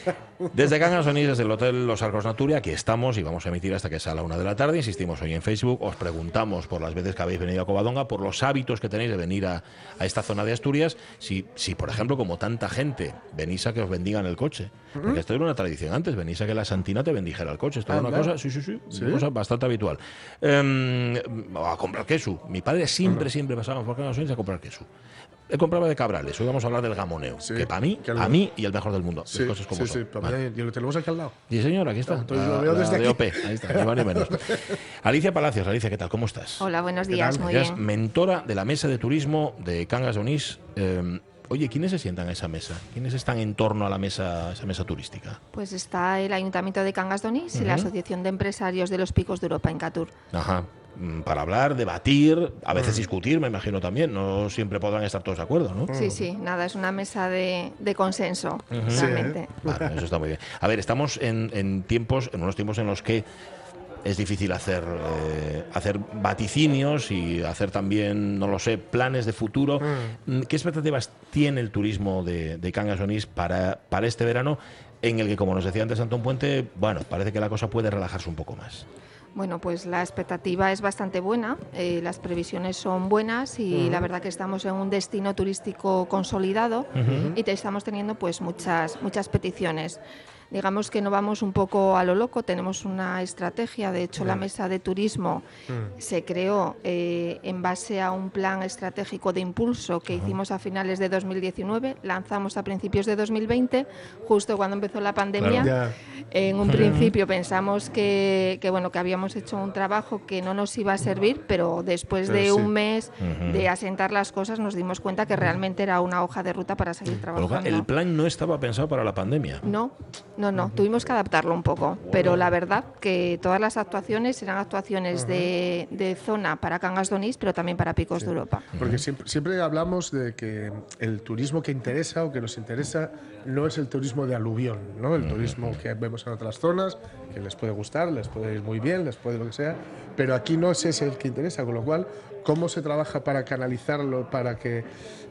Desde Cangas Onís, desde el Hotel Los Arcos Naturia, aquí estamos y vamos a emitir hasta que sea la una de la tarde. Insistimos hoy en Facebook, os preguntamos por las veces que habéis venido a Covadonga, por los hábitos que tenéis de venir a, a esta zona de Asturias. Si, si, por ejemplo, como tanta gente, venís a que os bendigan el coche. Porque esto era una tradición antes, venís a que la Santina te bendijera el coche. Esto era una Anda. cosa, sí, sí, sí, una cosa bastante habitual. Em, a comprar queso. Mi padre siempre, siempre pasaba por Cangas Onís a comprar queso. Él compraba de Cabrales, hoy vamos a hablar del gamoneo, Sí, que para mí, que a mí y el mejor del mundo. Sí, las cosas como sí, son. sí, Vale. y lo tenemos aquí al lado. Sí, señor, aquí está. Entonces La- lo veo la desde de aquí. OP, ahí está, ni más ni menos. Alicia Palacios, Alicia, ¿qué tal? ¿Cómo estás? Hola, buenos ¿Qué días, muy bien. mentora de la mesa de turismo de Cangas de Onís. Eh, oye, ¿quiénes se sientan a esa mesa? ¿Quiénes están en torno a la mesa, esa mesa turística? Pues está el Ayuntamiento de Cangas de Onís y la Asociación de Empresarios de los Picos de Europa en Catur. Ajá. Mm, Para hablar, debatir, a veces discutir, me imagino también. No siempre podrán estar todos de acuerdo, ¿no? Sí, sí, nada, es una mesa de, de consenso, Sí, realmente. Vale, eso está muy bien. A ver, estamos en, en tiempos, en unos tiempos en los que es difícil hacer, eh, hacer vaticinios y hacer también, no lo sé, planes de futuro. Mm, ¿Qué expectativas tiene el turismo de, de Cangas Onís para, para este verano? En el que, como nos decía antes Antón Puente, bueno, parece que la cosa puede relajarse un poco más. Bueno, pues la expectativa es bastante buena, eh, las previsiones son buenas y la verdad que estamos en un destino turístico consolidado y te estamos teniendo pues muchas, muchas peticiones. Digamos que no vamos un poco a lo loco, tenemos una estrategia, de hecho la mesa de turismo se creó eh, en base a un plan estratégico de impulso que hicimos a finales de 2019, lanzamos a principios de 2020, justo cuando empezó la pandemia. En un principio pensamos que, que, bueno que habíamos hecho un trabajo que no nos iba a servir, pero después Pero de sí. un mes de asentar las cosas nos dimos cuenta que realmente era una hoja de ruta para seguir trabajando. el plan no estaba pensado para la pandemia. No, no, no, tuvimos que adaptarlo un poco, pero la verdad que todas las actuaciones eran actuaciones de, de zona para Cangas de Onís, pero también para Picos de Europa. Porque siempre, siempre hablamos de que el turismo que interesa o que nos interesa no es el turismo de aluvión, ¿no? el turismo que vemos en otras zonas, que les puede gustar, les puede ir muy bien, les puede lo que sea, pero aquí no es ese el que interesa, con lo cual, ¿cómo se trabaja para canalizarlo, para que,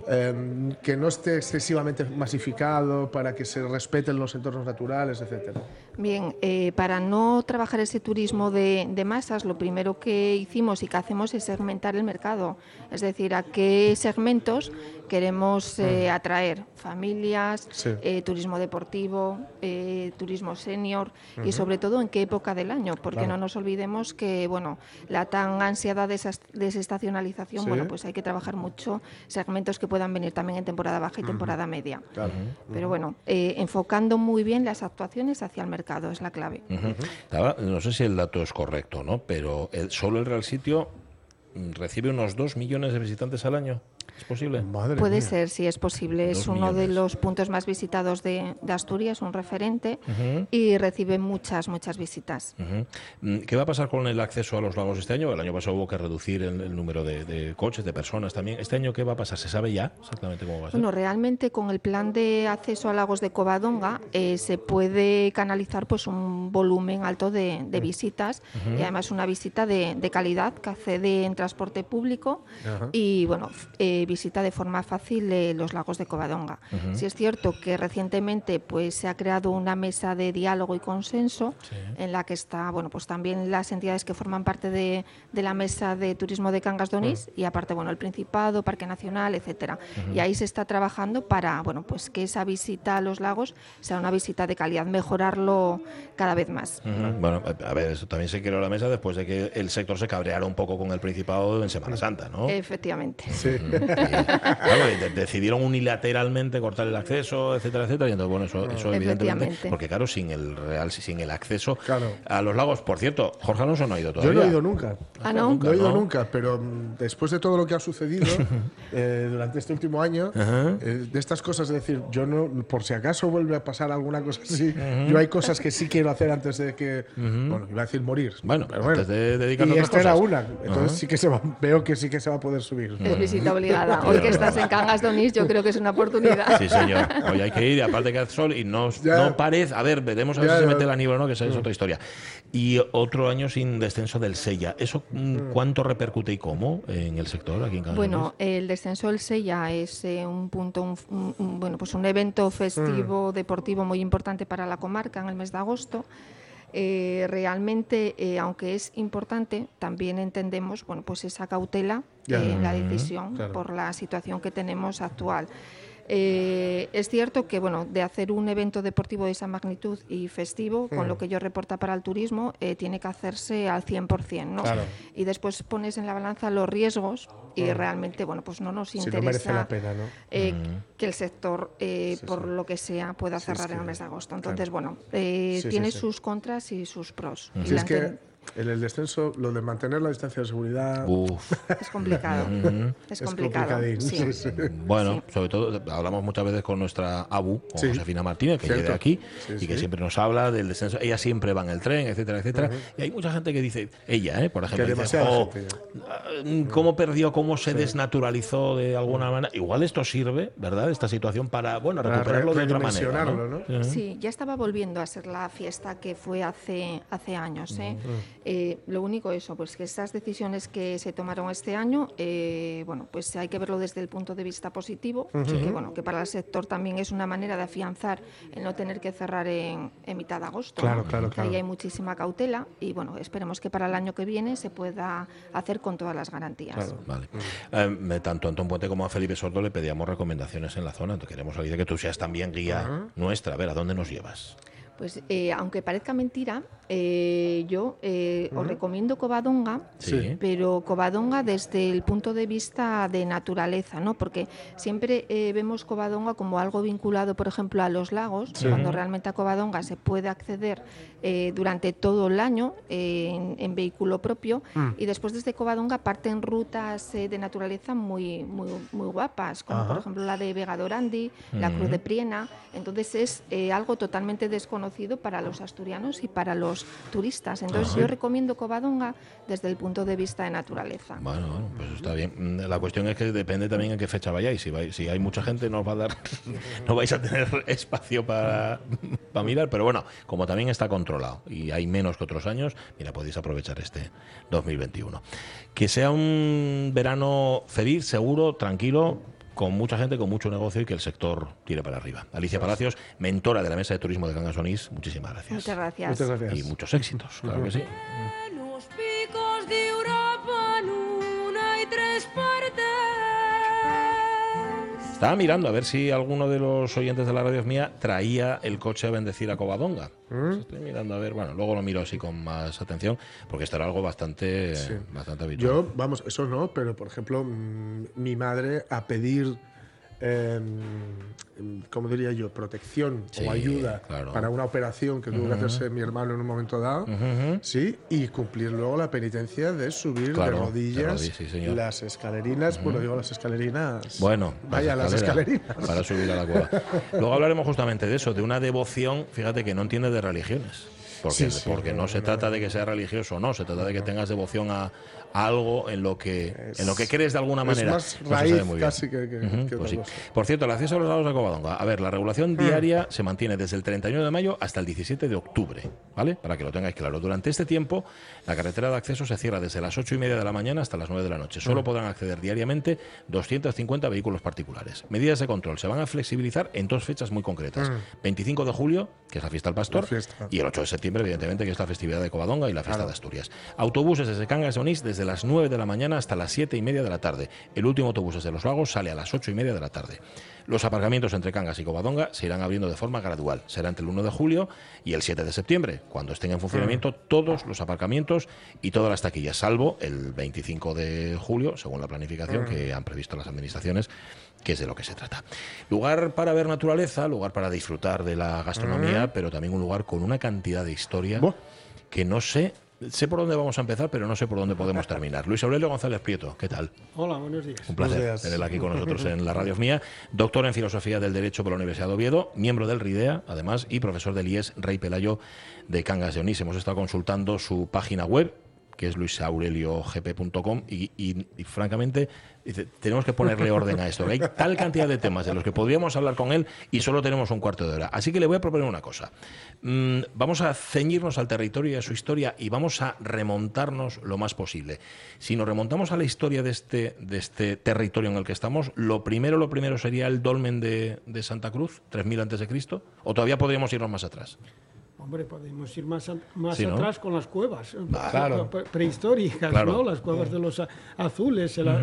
eh, que no esté excesivamente masificado, para que se respeten los entornos naturales, etcétera? Bien, eh, para no trabajar ese turismo de masas, lo primero que hicimos y que hacemos es segmentar el mercado, es decir, a qué segmentos queremos eh, atraer, familias, Sí. eh, turismo deportivo, eh, turismo senior y sobre todo en qué época del año, porque Claro. no nos olvidemos que bueno, la tan ansiada desestacionalización, Sí. bueno, pues hay que trabajar mucho segmentos que puedan venir también en temporada baja y temporada media. Claro. Pero bueno, eh, enfocando muy bien las actuaciones hacia el mercado es la clave. Ahora, no sé si el dato es correcto, ¿no? Pero el- solo el Real Sitio mm, recibe unos 2 millones de visitantes al año. ¿Es posible? Madre Puede mía. ser, si es posible. Dos Es uno de millones. los puntos más visitados de, de Asturias, un referente, y recibe muchas, muchas visitas. Ujú. Mm, ¿Qué va a pasar con el acceso a los lagos este año? El año pasado hubo que reducir el, el número de, de coches, de personas también. ¿Este año qué va a pasar? ¿Se sabe ya exactamente cómo va a ser? Bueno, realmente con el plan de acceso a lagos de Covadonga eh, se puede canalizar pues un volumen alto de, de visitas y además una visita de, de calidad que accede en transporte público y bueno eh, visita de forma fácil eh, los lagos de Covadonga. Sí es cierto que recientemente pues se ha creado una mesa de diálogo y consenso en la que está bueno pues también las entidades que forman parte de, de la mesa de turismo de Cangas de Onís y aparte bueno el Principado, Parque Nacional, etcétera. Y ahí se está trabajando para bueno pues que esa visita a los lagos sea una visita de calidad, mejorarlo cada vez más. Bueno, a a ver, eso también se creó la mesa después de que el sector se cabreara un poco con el Principado en Semana Santa, ¿no? Efectivamente. Sí. Claro, y de- decidieron unilateralmente cortar el acceso, etcétera, etcétera. Y entonces, bueno, eso, eso evidentemente. Porque, claro, sin el real, sin el acceso Claro. a los lagos. Por cierto, Jorge Alonso no ha ido Yo todavía. no he ido nunca. Ah, ¿no? Nunca, No he ido ¿no? nunca, pero mm, después de todo lo que ha sucedido eh, durante este último año, eh, de estas cosas, es decir, yo no, por si acaso vuelve a pasar alguna cosa así, yo hay cosas que sí quiero hacer antes de que, bueno, iba a decir morir. Bueno, pero antes de y esta era cosas. una, entonces sí que se va, veo que sí que se va a poder subir. Es visita obligada. Hoy que estás en Cangas de Onís, yo creo que es una oportunidad. Sí, señor. Hoy hay que ir, y aparte que hace sol y no, Ya. no parece. A ver, veremos a ver Ya, si se mete la nieve o no, que esa es otra historia. Y otro año sin descenso del Sella. ¿Eso mm, cuánto repercute y cómo en el sector aquí en Canarias? Bueno, el descenso del Sella es eh, un punto, un, un- un- bueno, pues un evento festivo deportivo muy importante para la comarca en el mes de agosto. Eh, realmente, eh, aunque es importante, también entendemos, bueno, pues esa cautela Ya. eh, en la decisión claro. por la situación que tenemos actual. Eh, es cierto que bueno, de hacer un evento deportivo de esa magnitud y festivo, con lo que yo reporta para el turismo, eh, tiene que hacerse al 100%. ¿no? Claro. Y después pones en la balanza los riesgos y realmente bueno, pues no nos Si no interesa merece la pena, ¿no? eh, que el sector, eh, por lo que sea, pueda Sí, cerrar sí, en el mes de agosto. claro. Entonces, bueno, eh, Sí, sí, tiene sí. sus contras y sus pros. Y Si la es que en el descenso, lo de mantener la distancia de seguridad Uf. es complicado. es es complicado. complicadín. sí. Sí, sí. Bueno, sobre todo hablamos muchas veces con nuestra ABU, con Sí. Josefina Martínez, que llega aquí Sí, y que siempre nos habla del descenso. Ella siempre va en el tren, etcétera, etcétera. Y hay mucha gente que dice, ella, ¿eh? por ejemplo, Que dice, demasiada "Jo, gente ah, cómo perdió, cómo se desnaturalizó de alguna manera. Igual esto sirve, ¿verdad? Esta situación para, bueno, Para recuperarlo de otra manera. Sí, ya estaba volviendo a ser la fiesta que fue hace, hace años. ¿eh? Eh, lo único eso, pues que estas decisiones que se tomaron este año, eh, bueno, pues hay que verlo desde el punto de vista positivo, que bueno, que para el sector también es una manera de afianzar el no tener que cerrar en, en mitad de agosto. Claro, ¿no? claro, claro. Ahí hay muchísima cautela y bueno, esperemos que para el año que viene se pueda hacer con todas las garantías. Vale. Eh, tanto a Antón Puente como a Felipe Sordo le pedíamos recomendaciones en la zona. Entonces, queremos salir de que tú seas también guía nuestra. A ver, ¿a dónde nos llevas? Pues eh, aunque parezca mentira, eh, yo eh, os recomiendo Covadonga, Sí. pero Covadonga desde el punto de vista de naturaleza, ¿no? Porque siempre eh, vemos Covadonga como algo vinculado, por ejemplo, a los lagos, cuando realmente a Covadonga se puede acceder eh, durante todo el año eh, en, en vehículo propio y después desde Covadonga parten rutas eh, de naturaleza muy, muy, muy guapas, como por ejemplo la de Vega Dorandi, la Cruz de Priena. Entonces es eh, algo totalmente desconocido para los asturianos y para los turistas. Entonces yo recomiendo Covadonga desde el punto de vista de naturaleza. Bueno, bueno, pues está bien. Mm, La cuestión es que depende también en qué fecha vayáis. Si, vais- si hay mucha gente, no os va a dar, no vais a tener espacio para, para mirar. Pero bueno, como también está controlado y hay menos que otros años, mira, podéis aprovechar este 2021. Que sea un verano feliz, seguro, tranquilo. Con mucha gente, con mucho negocio y que el sector tire para arriba. Alicia Palacios, mentora de la Mesa de Turismo de Cangas Onís, muchísimas gracias. Muchas gracias. Muchas gracias. Y muchos éxitos, claro que sí. Los picos de Europa en una y tres partes. Estaba mirando a ver si alguno de los oyentes de la radio mía traía el coche a bendecir a Covadonga. Estoy mirando a ver, bueno, luego lo miro así con más atención, porque esto era algo bastante, bastante habitual. Yo, vamos, eso no, pero por ejemplo, mm, mi madre a pedir, eh, ¿cómo diría yo?, protección Sí, o ayuda claro. para una operación que tuvo que hacerse mi hermano en un momento dado, sí, y cumplir luego la penitencia de subir Claro, de de rodillas sí, las escalerinas, bueno, digo las escalerinas. Bueno, vaya, las escalerinas. Para subir a la cueva. Luego hablaremos justamente de eso, de una devoción, fíjate que no entiende de religiones. Porque, Sí, sí, porque no, no, se no, trata de que sea religioso o no, se trata de que tengas devoción a algo en lo que en lo que crees de alguna es manera. más No se raíz bien. casi que- pues sí. Por cierto, el acceso a los lagos de Covadonga. A ver, la regulación Hmm. diaria se mantiene desde el 31 de mayo hasta el 17 de octubre, ¿vale? Para que lo tengáis claro. Durante este tiempo, la carretera de acceso se cierra desde las 8 y media de la mañana hasta las 9 de la noche. Solo podrán acceder diariamente 250 vehículos particulares. Medidas de control se van a flexibilizar en dos fechas muy concretas. 25 de julio, que es la fiesta del pastor, fiesta. y el 8 de septiembre, evidentemente, que es la festividad de Covadonga y la fiesta de Asturias. Autobuses desde Cangas de Onís desde las 9 de la mañana hasta las 7 y media de la tarde. El último autobús desde Los Lagos sale a las 8 y media de la tarde. Los aparcamientos entre Cangas y Covadonga se irán abriendo de forma gradual. Será entre el 1 de julio y el 7 de septiembre, cuando estén en funcionamiento todos los aparcamientos y todas las taquillas, salvo el 25 de julio, según la planificación que han previsto las administraciones que es de lo que se trata. Lugar para ver naturaleza, lugar para disfrutar de la gastronomía, pero también un lugar con una cantidad de historia que no sé, sé por dónde vamos a empezar, pero no sé por dónde podemos terminar. Luis Aurelio González Prieto, ¿qué tal? Hola, buenos días. Un placer días. tenerla aquí con nosotros en la radio mía. Doctor en Filosofía del Derecho por la Universidad de Oviedo, miembro del RIDEA, además, y profesor del IES Rey Pelayo de Cangas de Onís. Hemos estado consultando su página web, que es luisaureliogp.com, y, y- y, francamente dice, tenemos que ponerle orden a esto. Hay tal cantidad de temas de los que podríamos hablar con él y solo tenemos un cuarto de hora. Así que le voy a proponer una cosa. Mm, vamos a ceñirnos al territorio y a su historia y vamos a remontarnos lo más posible. Si nos remontamos a la historia de este, de este territorio en el que estamos, lo primero, lo primero sería el dolmen de, de Santa Cruz, 3000 antes de Cristo, o todavía podríamos irnos más atrás. Hombre, podemos ir más, a- más Sí, ¿no? atrás con las cuevas eh, Claro. pre- prehistóricas, Claro. ¿no? Las cuevas de los azules, el, a-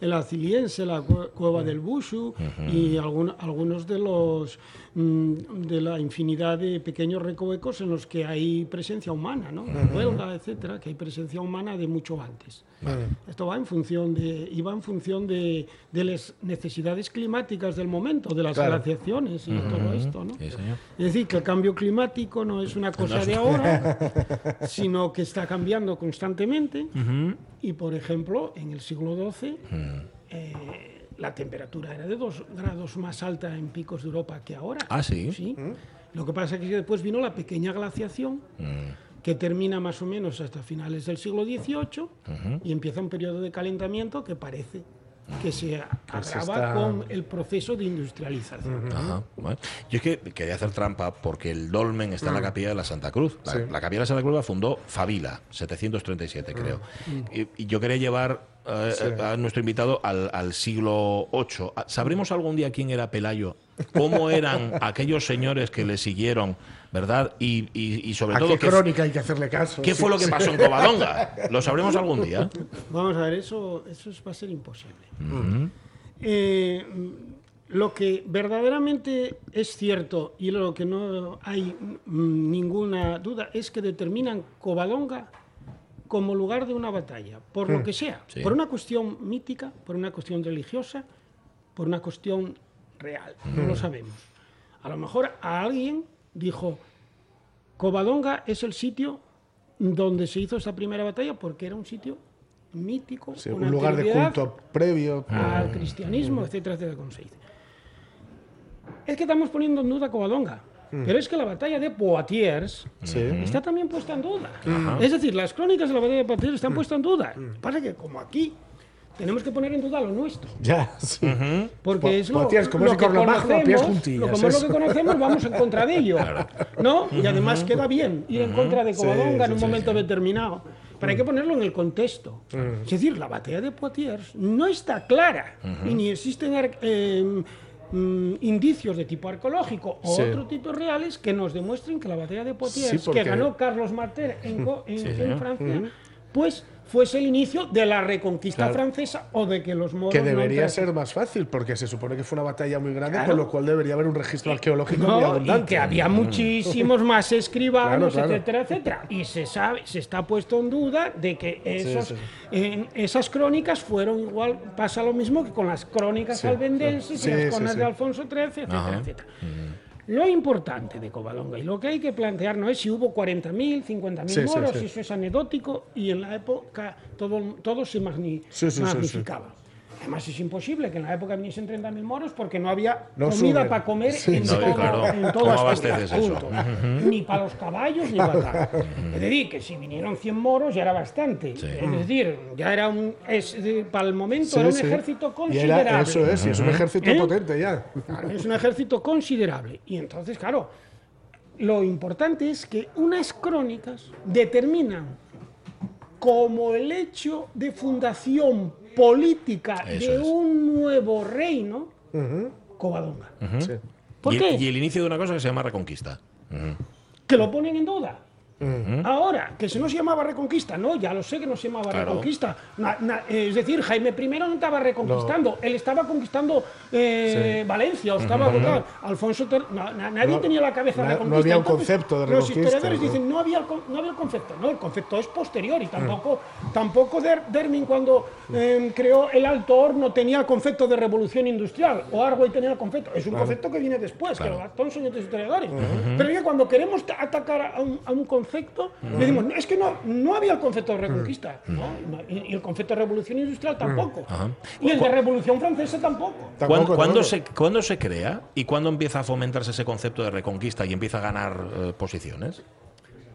el aziliense, la cue- cueva del Bushu y algún- algunos de los mm, de la infinidad de pequeños recovecos en los que hay presencia humana, ¿no? La Huelga, etcétera, que hay presencia humana de mucho antes. Esto va en función de iba en función de, de las necesidades climáticas del momento, de las Claro. glaciaciones y todo esto, ¿no? Sí, señor. Es decir, que el cambio climático no es una cosa de ahora, sino que está cambiando constantemente. Y, por ejemplo, en el siglo XII, eh, la temperatura era de dos grados más alta en picos de Europa que ahora. Ah, ¿sí? Lo que pasa es que después vino la pequeña glaciación, Mm. que termina más o menos hasta finales del siglo XVIII, y empieza un periodo de calentamiento que parece que se agrava se está- con el proceso de industrialización. Ajá, bueno. Yo es que quería hacer trampa porque el dolmen está en la capilla de la Santa Cruz. La, Sí. la capilla de la Santa Cruz la fundó Favila, 737 creo. Y, y yo quería llevar eh, a nuestro invitado al, al siglo VIII. ¿Sabremos algún día quién era Pelayo? ¿Cómo eran aquellos señores que le siguieron, verdad? Y, y- y sobre ¿A todo, qué ¿qué, crónica hay que hacerle caso? qué Sí, fue lo que sí. pasó en Covadonga? ¿Lo sabremos algún día? Vamos a ver, eso, eso es- va a ser imposible. Eh, lo que verdaderamente es cierto y lo que no hay ninguna duda es que determinan Covadonga como lugar de una batalla, por lo que sea, Sí. por una cuestión mítica, por una cuestión religiosa, por una cuestión real, no lo sabemos. A lo mejor a alguien dijo, Covadonga es el sitio donde se hizo esta primera batalla porque era un sitio mítico, Sí, un lugar de culto previo. al cristianismo, etcétera, etcétera, como se dice. Es que estamos poniendo en duda Covadonga. Pero es que la batalla de Poitiers Sí. está también puesta en duda. Es decir, las crónicas de la batalla de Poitiers están puestas en duda. Pasa que como aquí tenemos que poner en duda lo nuestro. Ya, sí. Porque Po- es lo, como que conocemos, juntillas, lo, como lo que conocemos, vamos en contra de ello. ¿no? Y además queda bien ir en contra de Sí, Covadonga en sí, un sí, momento determinado. Pero hay que ponerlo en el contexto. Es decir, la batalla de Poitiers no está clara y ni existen eh, mm, indicios de tipo arqueológico o Sí. otro tipo reales que nos demuestren que la batalla de Poitiers, Sí, porque- que ganó Carlos Martel en, en- en Francia, pues fuese el inicio de la reconquista Claro. francesa o de que los moros Que debería ser más fácil, porque se supone que fue una batalla muy grande, Claro. con lo cual debería haber un registro arqueológico muy y que había muchísimos más escribanos, Claro, etcétera, etcétera. Y se sabe, se está puesto en duda de que esos, sí. en- esas crónicas fueron igual, pasa lo mismo que con las crónicas Sí, albendenses y las sí. de Alfonso XIII, etcétera, Ajá. etcétera. Lo importante de Covadonga y lo que hay que plantear no es si hubo 40.000, 50.000 Sí, moros, sí. si eso es anecdótico y en la época todo, todo se magnificaba. Además es imposible que en la época viniesen 30.000 moros porque no había No comida para comer Sí, en, sí. todo, No, claro. en. Ni para los caballos ni para tal. Es decir, que si vinieron 100 moros ya era bastante. Es decir, ya era un. Es, para el momento Sí, era un ejército era- considerable. eso es, y es un ejército ¿Eh? potente ya. Claro, es un ejército considerable. Y entonces, claro, lo importante es que unas crónicas determinan como el hecho de fundación política Eso de es. un nuevo reino, Covadonga. Sí. ¿Por y, qué? y el inicio de una cosa que se llama Reconquista. que lo ponen en duda. Ahora, que si no se llamaba Reconquista, no, ya lo sé que no se llamaba Claro. Reconquista. Na- na- es decir, Jaime I no estaba reconquistando, él estaba conquistando eh, Valencia, o estaba claro, Alfonso III, no, na- nadie No, tenía la cabeza no- de no reconquista. había un concepto de Los reconquista, historiadores ¿no? dicen, no había, no había el concepto, no, el concepto es posterior y Mm. tampoco, tampoco Der- Dermin cuando eh, creó el Alto Horno tenía el concepto de revolución industrial, o Argüey tenía el concepto, es un concepto que viene después, que lo adaptaron son otros historiadores. Pero ya cuando queremos ta- atacar a un, a un concepto, decimos, es que no, no había el concepto de reconquista, ¿no? y, y el concepto de revolución industrial tampoco, y el de revolución francesa tampoco. ¿Cuándo, Tampoco, cuándo se, cuándo se crea y cuándo empieza a fomentarse ese concepto de reconquista y empieza a ganar eh, posiciones?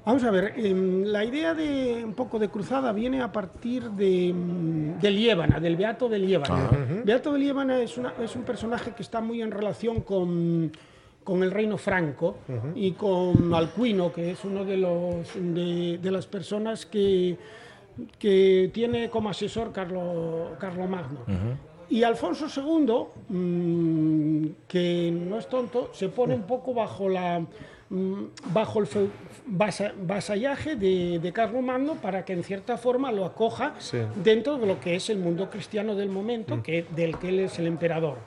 Vamos a ver, em, la idea de un poco de cruzada viene a partir de, mm, de Liébana, del Beato de Liébana. Beato de Liébana es, una- es un personaje que está muy en relación con, con el reino franco y con Alcuino, que es uno de, los, de, de las personas que, que tiene como asesor Carlo, Carlo Magno. Y Alfonso II, mm, que no es tonto, se pone un poco bajo la mm, bajo el vasa- vasallaje de, de Carlomagno para que en cierta forma lo acoja Sí. dentro de lo que es el mundo cristiano del momento, que, del que él es el emperador.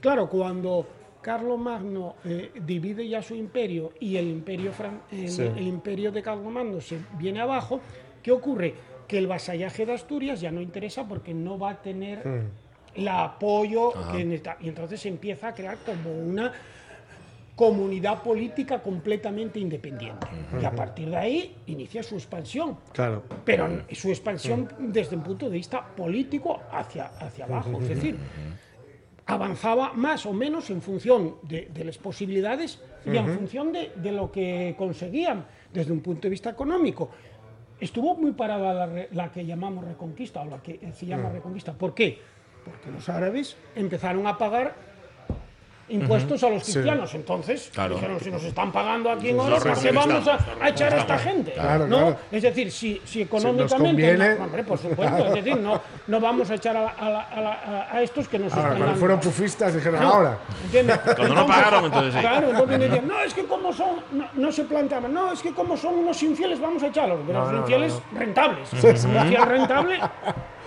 Claro, cuando Carlomagno eh, divide ya su imperio y el imperio, fran- el, Sí. el imperio de Carlomagno se viene abajo, ¿qué ocurre? Que el vasallaje de Asturias ya no interesa porque no va a tener el apoyo que necesita. Y entonces se empieza a crear como una comunidad política completamente independiente. Y a partir de ahí inicia su expansión. Claro. Pero su expansión desde un punto de vista político hacia, hacia abajo. Es decir, avanzaba más o menos en función de, de las posibilidades y en función de, de lo que conseguían desde un punto de vista económico. Estuvo muy parada la, que llamamos reconquista o la que se llama reconquista. ¿Por qué? Porque los árabes empezaron a pagar impuestos a los cristianos. Entonces, Claro. dijeron, si nos están pagando aquí en ora, ¿por qué vamos a, a echar a esta gente? Claro, ¿no? claro. Es decir, si, si económicamente... conviene. no, hombre, por supuesto. Es decir, no, no vamos a echar a, la- a la- a estos que nos Ahora, están cuando fueron pufistas, dijeron, No, ahora. ¿entiendes? Cuando no pagaron, entonces sí. Claro, entonces decían, no, es que como son, no, no se planteaban, no, es que como son unos infieles, vamos a echarlos. Pero los infieles rentables. Si hacían rentable,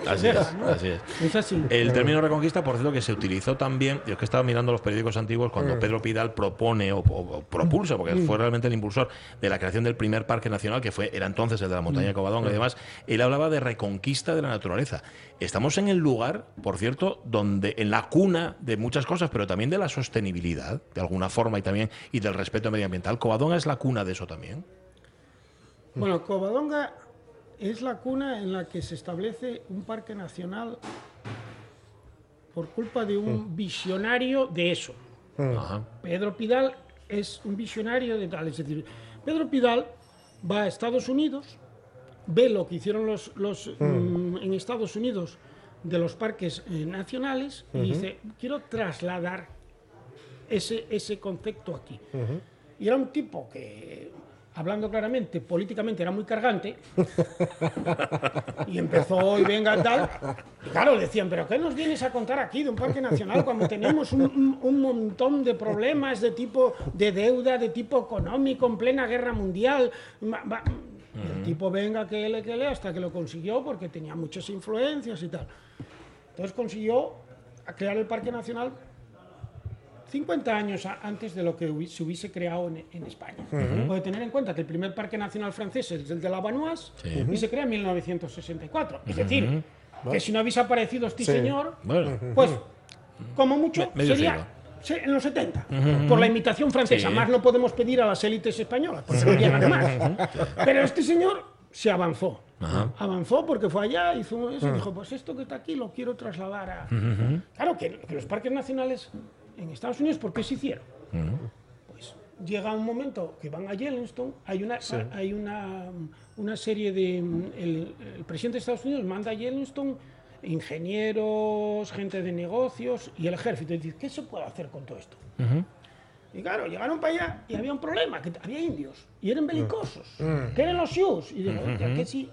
Así es, así es. Es así. El término reconquista, por cierto, que se utilizó también, yo es que estaba mirando los periódicos antiguos cuando Pedro Pidal propone o, o- o propulsa, porque fue realmente el impulsor de la creación del primer parque nacional, que fue era entonces el de la montaña de Covadonga y demás, él hablaba de reconquista de la naturaleza. Estamos en el lugar, por cierto, donde en la cuna de muchas cosas, pero también de la sostenibilidad, de alguna forma, y también y del respeto medioambiental. Covadonga es la cuna de eso también. Bueno, Covadonga es la cuna en la que se establece un parque nacional por culpa de un visionario de eso. Ajá. Pedro Pidal es un visionario de tal. Es decir, Pedro Pidal va a Estados Unidos, ve lo que hicieron los, los mm, en Estados Unidos de los parques eh, nacionales y dice, quiero trasladar ese, ese concepto aquí. Y era un tipo que, hablando claramente, políticamente era muy cargante. y empezó y venga tal. Y claro, decían, pero ¿qué nos vienes a contar aquí de un parque nacional cuando tenemos un, un- un montón de problemas de tipo de deuda, de tipo económico, en plena guerra mundial? El tipo venga que le, que le, hasta que lo consiguió porque tenía muchas influencias y tal. Entonces consiguió crear el Parque Nacional 50 años antes de lo que se hubiese creado en, en España. Puede tener en cuenta que el primer parque nacional francés es el de la Vanoise y se crea en 1964. Es decir, que si no hubiese aparecido este Sí. señor, Bueno, pues como mucho Me- sería en los 70, por la imitación francesa. Sí. Más no podemos pedir a las élites españolas, porque no llegan más. Pero este señor se avanzó. Avanzó porque fue allá, hizo eso y dijo, pues esto que está aquí lo quiero trasladar a... Claro, que, que los parques nacionales en Estados Unidos, ¿por qué se hicieron? Pues llega un momento que van a Yellowstone, hay una, hay una, una serie de... El, el presidente de Estados Unidos manda a Yellowstone ingenieros, gente de negocios y el ejército. Y dice, ¿qué se puede hacer con todo esto? Y claro, llegaron para allá y había un problema, que había indios y eran belicosos, que eran los Sioux. Y digo, "Oye, que si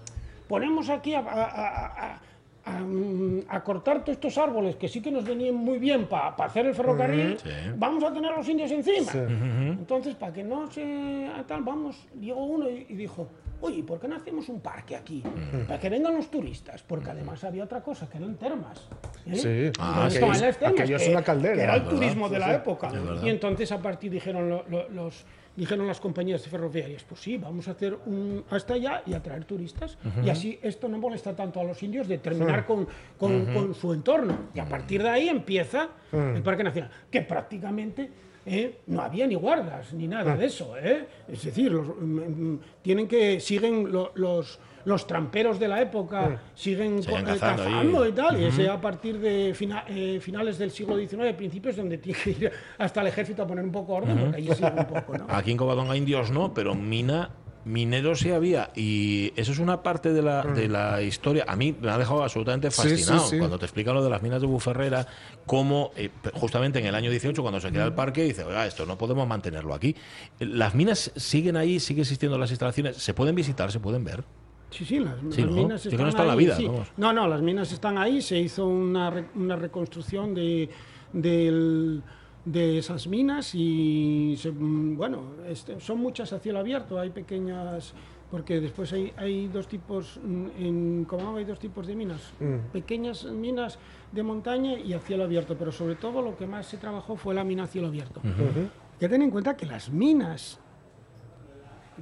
ponemos aquí a, a- a- a- a, mm, a cortar todos estos árboles que sí que nos venían muy bien para hacer el ferrocarril, vamos a tener a los indios encima. Entonces, para que no se tal, vamos, llegó uno y, y dijo, oye, ¿por qué no hacemos un parque aquí? Para que vengan los turistas, porque además había otra cosa, que eran termas. ¿eh? Sí. Ah, termas, que- una caldera, que era el turismo de la sí. época. Y entonces a partir dijeron lo- lo- los dijeron las compañías ferroviarias, pues sí, vamos a hacer un hasta allá y atraer turistas. Y así esto no molesta tanto a los indios de terminar con, con- con su entorno. Y a partir de ahí empieza el Parque Nacional, que prácticamente eh, no había ni guardas ni nada de eso. eh. Es decir, los, mm, mm, tienen que siguen lo- los los tramperos de la época siguen eh, cazando y tal, y ese a partir de fina- eh, finales del siglo XIX, principios, donde tiene que ir hasta el ejército a poner un poco orden, porque allí sí un poco, ¿no? Aquí en Covadonga indios no, pero mina, mineros sí había. Y eso es una parte de la, de la historia. A mí me ha dejado absolutamente Sí, sí, fascinado sí. cuando te explica lo de las minas de Buferrera, cómo eh, justamente en el año 18, cuando se crea el parque, dice, oiga, esto no podemos mantenerlo aquí. Las minas siguen ahí, sigue existiendo las instalaciones, se pueden visitar, se pueden ver. Sí, sí, las, Sí, las ¿no? minas que están no está en la ahí, vida, sí. No, no, las minas están ahí, se hizo una, re- una reconstrucción de, del- de esas minas y, se- mm, bueno, este, son muchas a cielo abierto, hay pequeñas, porque después hay, hay dos tipos, mm, en Comagua hay dos tipos de minas, pequeñas minas de montaña y a cielo abierto, pero sobre todo lo que más se trabajó fue la mina a cielo abierto. Hay que tener en cuenta que las minas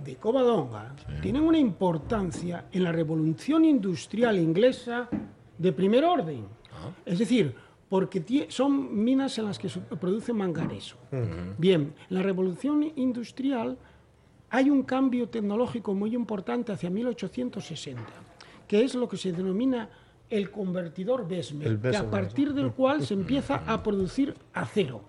de Covadonga tienen una importancia en la revolución industrial inglesa de primer orden. Es decir, porque son minas en las que se produce manganeso. Bien, en la revolución industrial hay un cambio tecnológico muy importante hacia 1860, que es lo que se denomina el convertidor Bessemer, El que a partir del cual se empieza a producir acero.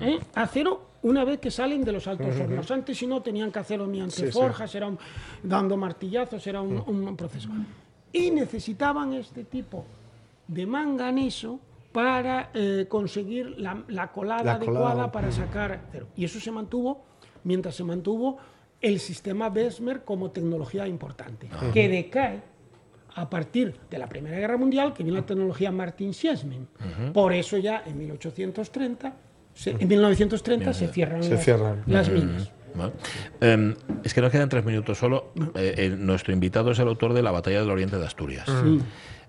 ¿Eh? Acero una vez que salen de los altos hornos. Antes, si no, tenían que hacerlo mediante Sí, sí. forjas, era un- dando martillazos, era un, un proceso. Y necesitaban este tipo de manganeso para eh, conseguir la, la colada La adecuada colada. para sacar acero. Y eso se mantuvo mientras se mantuvo el sistema Bessemer como tecnología importante, que decae a partir de la Primera Guerra Mundial, que viene la tecnología Martin Siesmen. Por eso ya en 1830, se- en 1930 se cierran, Se las, cierran. las minas. ¿vale? Em, es que nos quedan tres minutos solo. Eh, eh, nuestro invitado es el autor de La Batalla del Oriente de Asturias.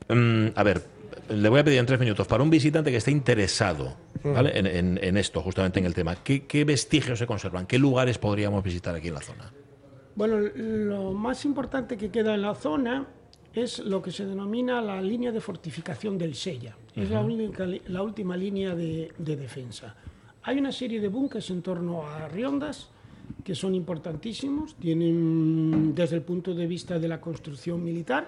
Em, a ver, le voy a pedir en tres minutos, para un visitante que esté interesado ¿vale? en, en- en esto, justamente en el tema, ¿qué, qué vestigios se conservan? ¿Qué lugares podríamos visitar aquí en la zona? Bueno, lo más importante que queda en la zona es lo que se denomina la línea de fortificación del Sella. Es la, única la última línea de, de defensa. Hay una serie de búnkeres en torno a Riondas que son importantísimos, tienen desde el punto de vista de la construcción militar,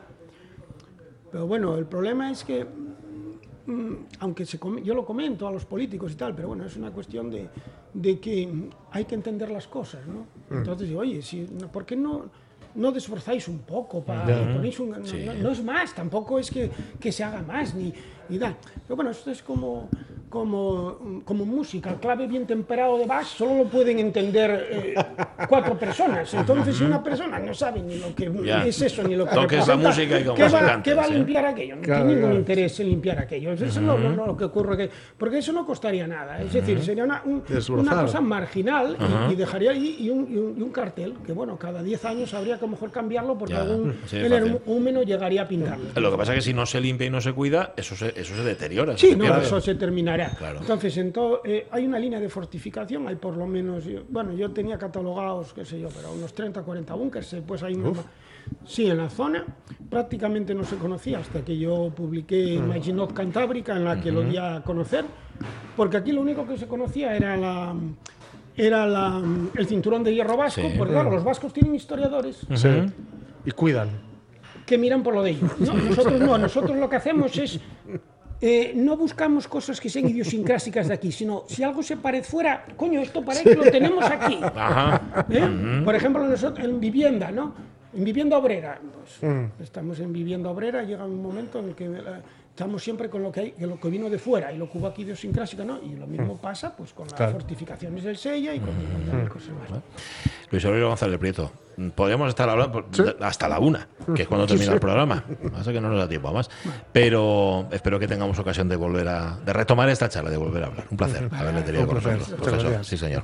pero bueno, el problema es que mm, aunque se yo lo comento a los políticos y tal, pero bueno, es una cuestión de, de que mm, hay que entender las cosas, ¿no? Entonces digo, oye, si, ¿por qué no, no desforzáis un poco? Para, ponéis un- no, no- no es más, tampoco es que, que se haga más, ni, ni tal. Pero bueno, esto es como, como, como música, el clave bien temperado de Bach solo lo pueden entender eh, cuatro personas. Entonces, si una persona no sabe ni lo que Ya. es eso, ni lo que la representa, música y ¿qué va, canta, qué va a sí. limpiar aquello? No Claro, tiene ningún claro. interés en limpiar aquello. Eso es lo, lo- lo que ocurre. Que, porque eso no costaría nada. Es decir, sería una, un- una cosa marginal y, y dejaría ahí y un, y un- y un cartel que, bueno, cada 10 años habría que a lo mejor cambiarlo porque Ya, algún sí, energúmeno llegaría a pintarlo. Lo que pasa es que si no se limpia y no se cuida, eso se, eso se deteriora. Sí, se no, eso se terminará. Claro. Entonces, en todo, eh, hay una línea de fortificación, hay por lo menos, yo- bueno, yo tenía catalogados, qué sé yo, pero unos 30, 40 búnkers, pues hay una... Sí, en la zona prácticamente no se conocía hasta que yo publiqué Maginot Cantábrica, en la que lo di a conocer, porque aquí lo único que se conocía era la... Era la- el cinturón de hierro vasco, Sí. porque claro, los vascos tienen historiadores Sí. Y cuidan. que miran por lo de ellos. No, nosotros no, nosotros lo que hacemos es eh, no buscamos cosas que sean idiosincrásicas de aquí, sino si algo se parece fuera, coño, esto parece que lo tenemos aquí. Ajá. ¿Eh? Por ejemplo, nosotros en vivienda, ¿no? En vivienda obrera, pues, Mm. estamos en vivienda obrera, llega un momento en el que eh, estamos siempre con lo que hay, que lo que vino de fuera y lo que hubo aquí idiosincrásica, ¿no? Y lo mismo pasa pues con las Mm. Claro. fortificaciones del Sella y con de cosas más. Luis Aurelio González Prieto. Podríamos estar hablando hasta la una, que es cuando termina el programa. Pasa que no nos da tiempo a más. Pero espero que tengamos ocasión de volver a de retomar esta charla, de volver a hablar. Un placer haberle tenido con nosotros, profesor. Sí, señor.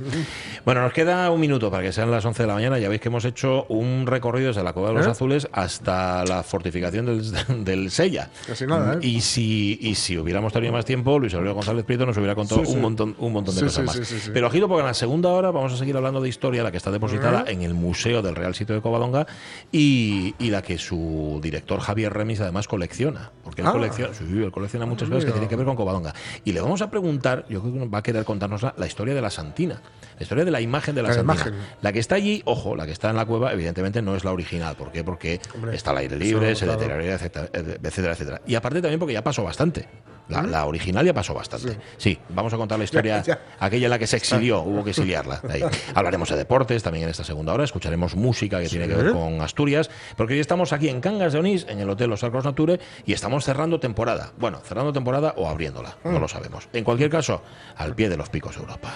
Bueno, nos queda un minuto para que sean las 11 de la mañana. Ya veis que hemos hecho un recorrido desde la Cueva de los ¿Eh? Azules hasta la fortificación del, del Sella. Casi nada, ¿eh? Y si, y si hubiéramos tenido más tiempo, Luis Aurelio González Prieto nos hubiera contado Sí, un montón, un montón de cosas más. Pero ojito, porque en la segunda hora vamos a seguir hablando de historia, la que está depositada en el Museo del Real Sitio de Covadonga y, y la que su director Javier Remis además colecciona. Porque él, Ah. colecciona, sí, él colecciona muchas cosas que tienen que ver con Covadonga. Y le vamos a preguntar, yo creo que va a querer contarnos la, la historia de la Santina, la historia de la imagen de la, La Santina. imagen. La que está allí, ojo, la que está en la cueva, evidentemente no es la original. ¿Por qué? Porque Hombre, está al aire libre, se claro. deterioraría, etcétera, etcétera, etcétera. Y aparte también porque ya pasó bastante. La, la original ya pasó bastante. Sí. vamos a contar la historia, Ya, ya. aquella en la que se exilió, hubo que exiliarla. de ahí. Hablaremos de deportes también en esta segunda hora, escucharemos música que tiene que ver con Asturias, porque hoy estamos aquí en Cangas de Onís, en el Hotel Los Arcos Nature, y estamos cerrando temporada. Bueno, cerrando temporada o abriéndola, no lo sabemos. En cualquier caso, al pie de los picos Europa.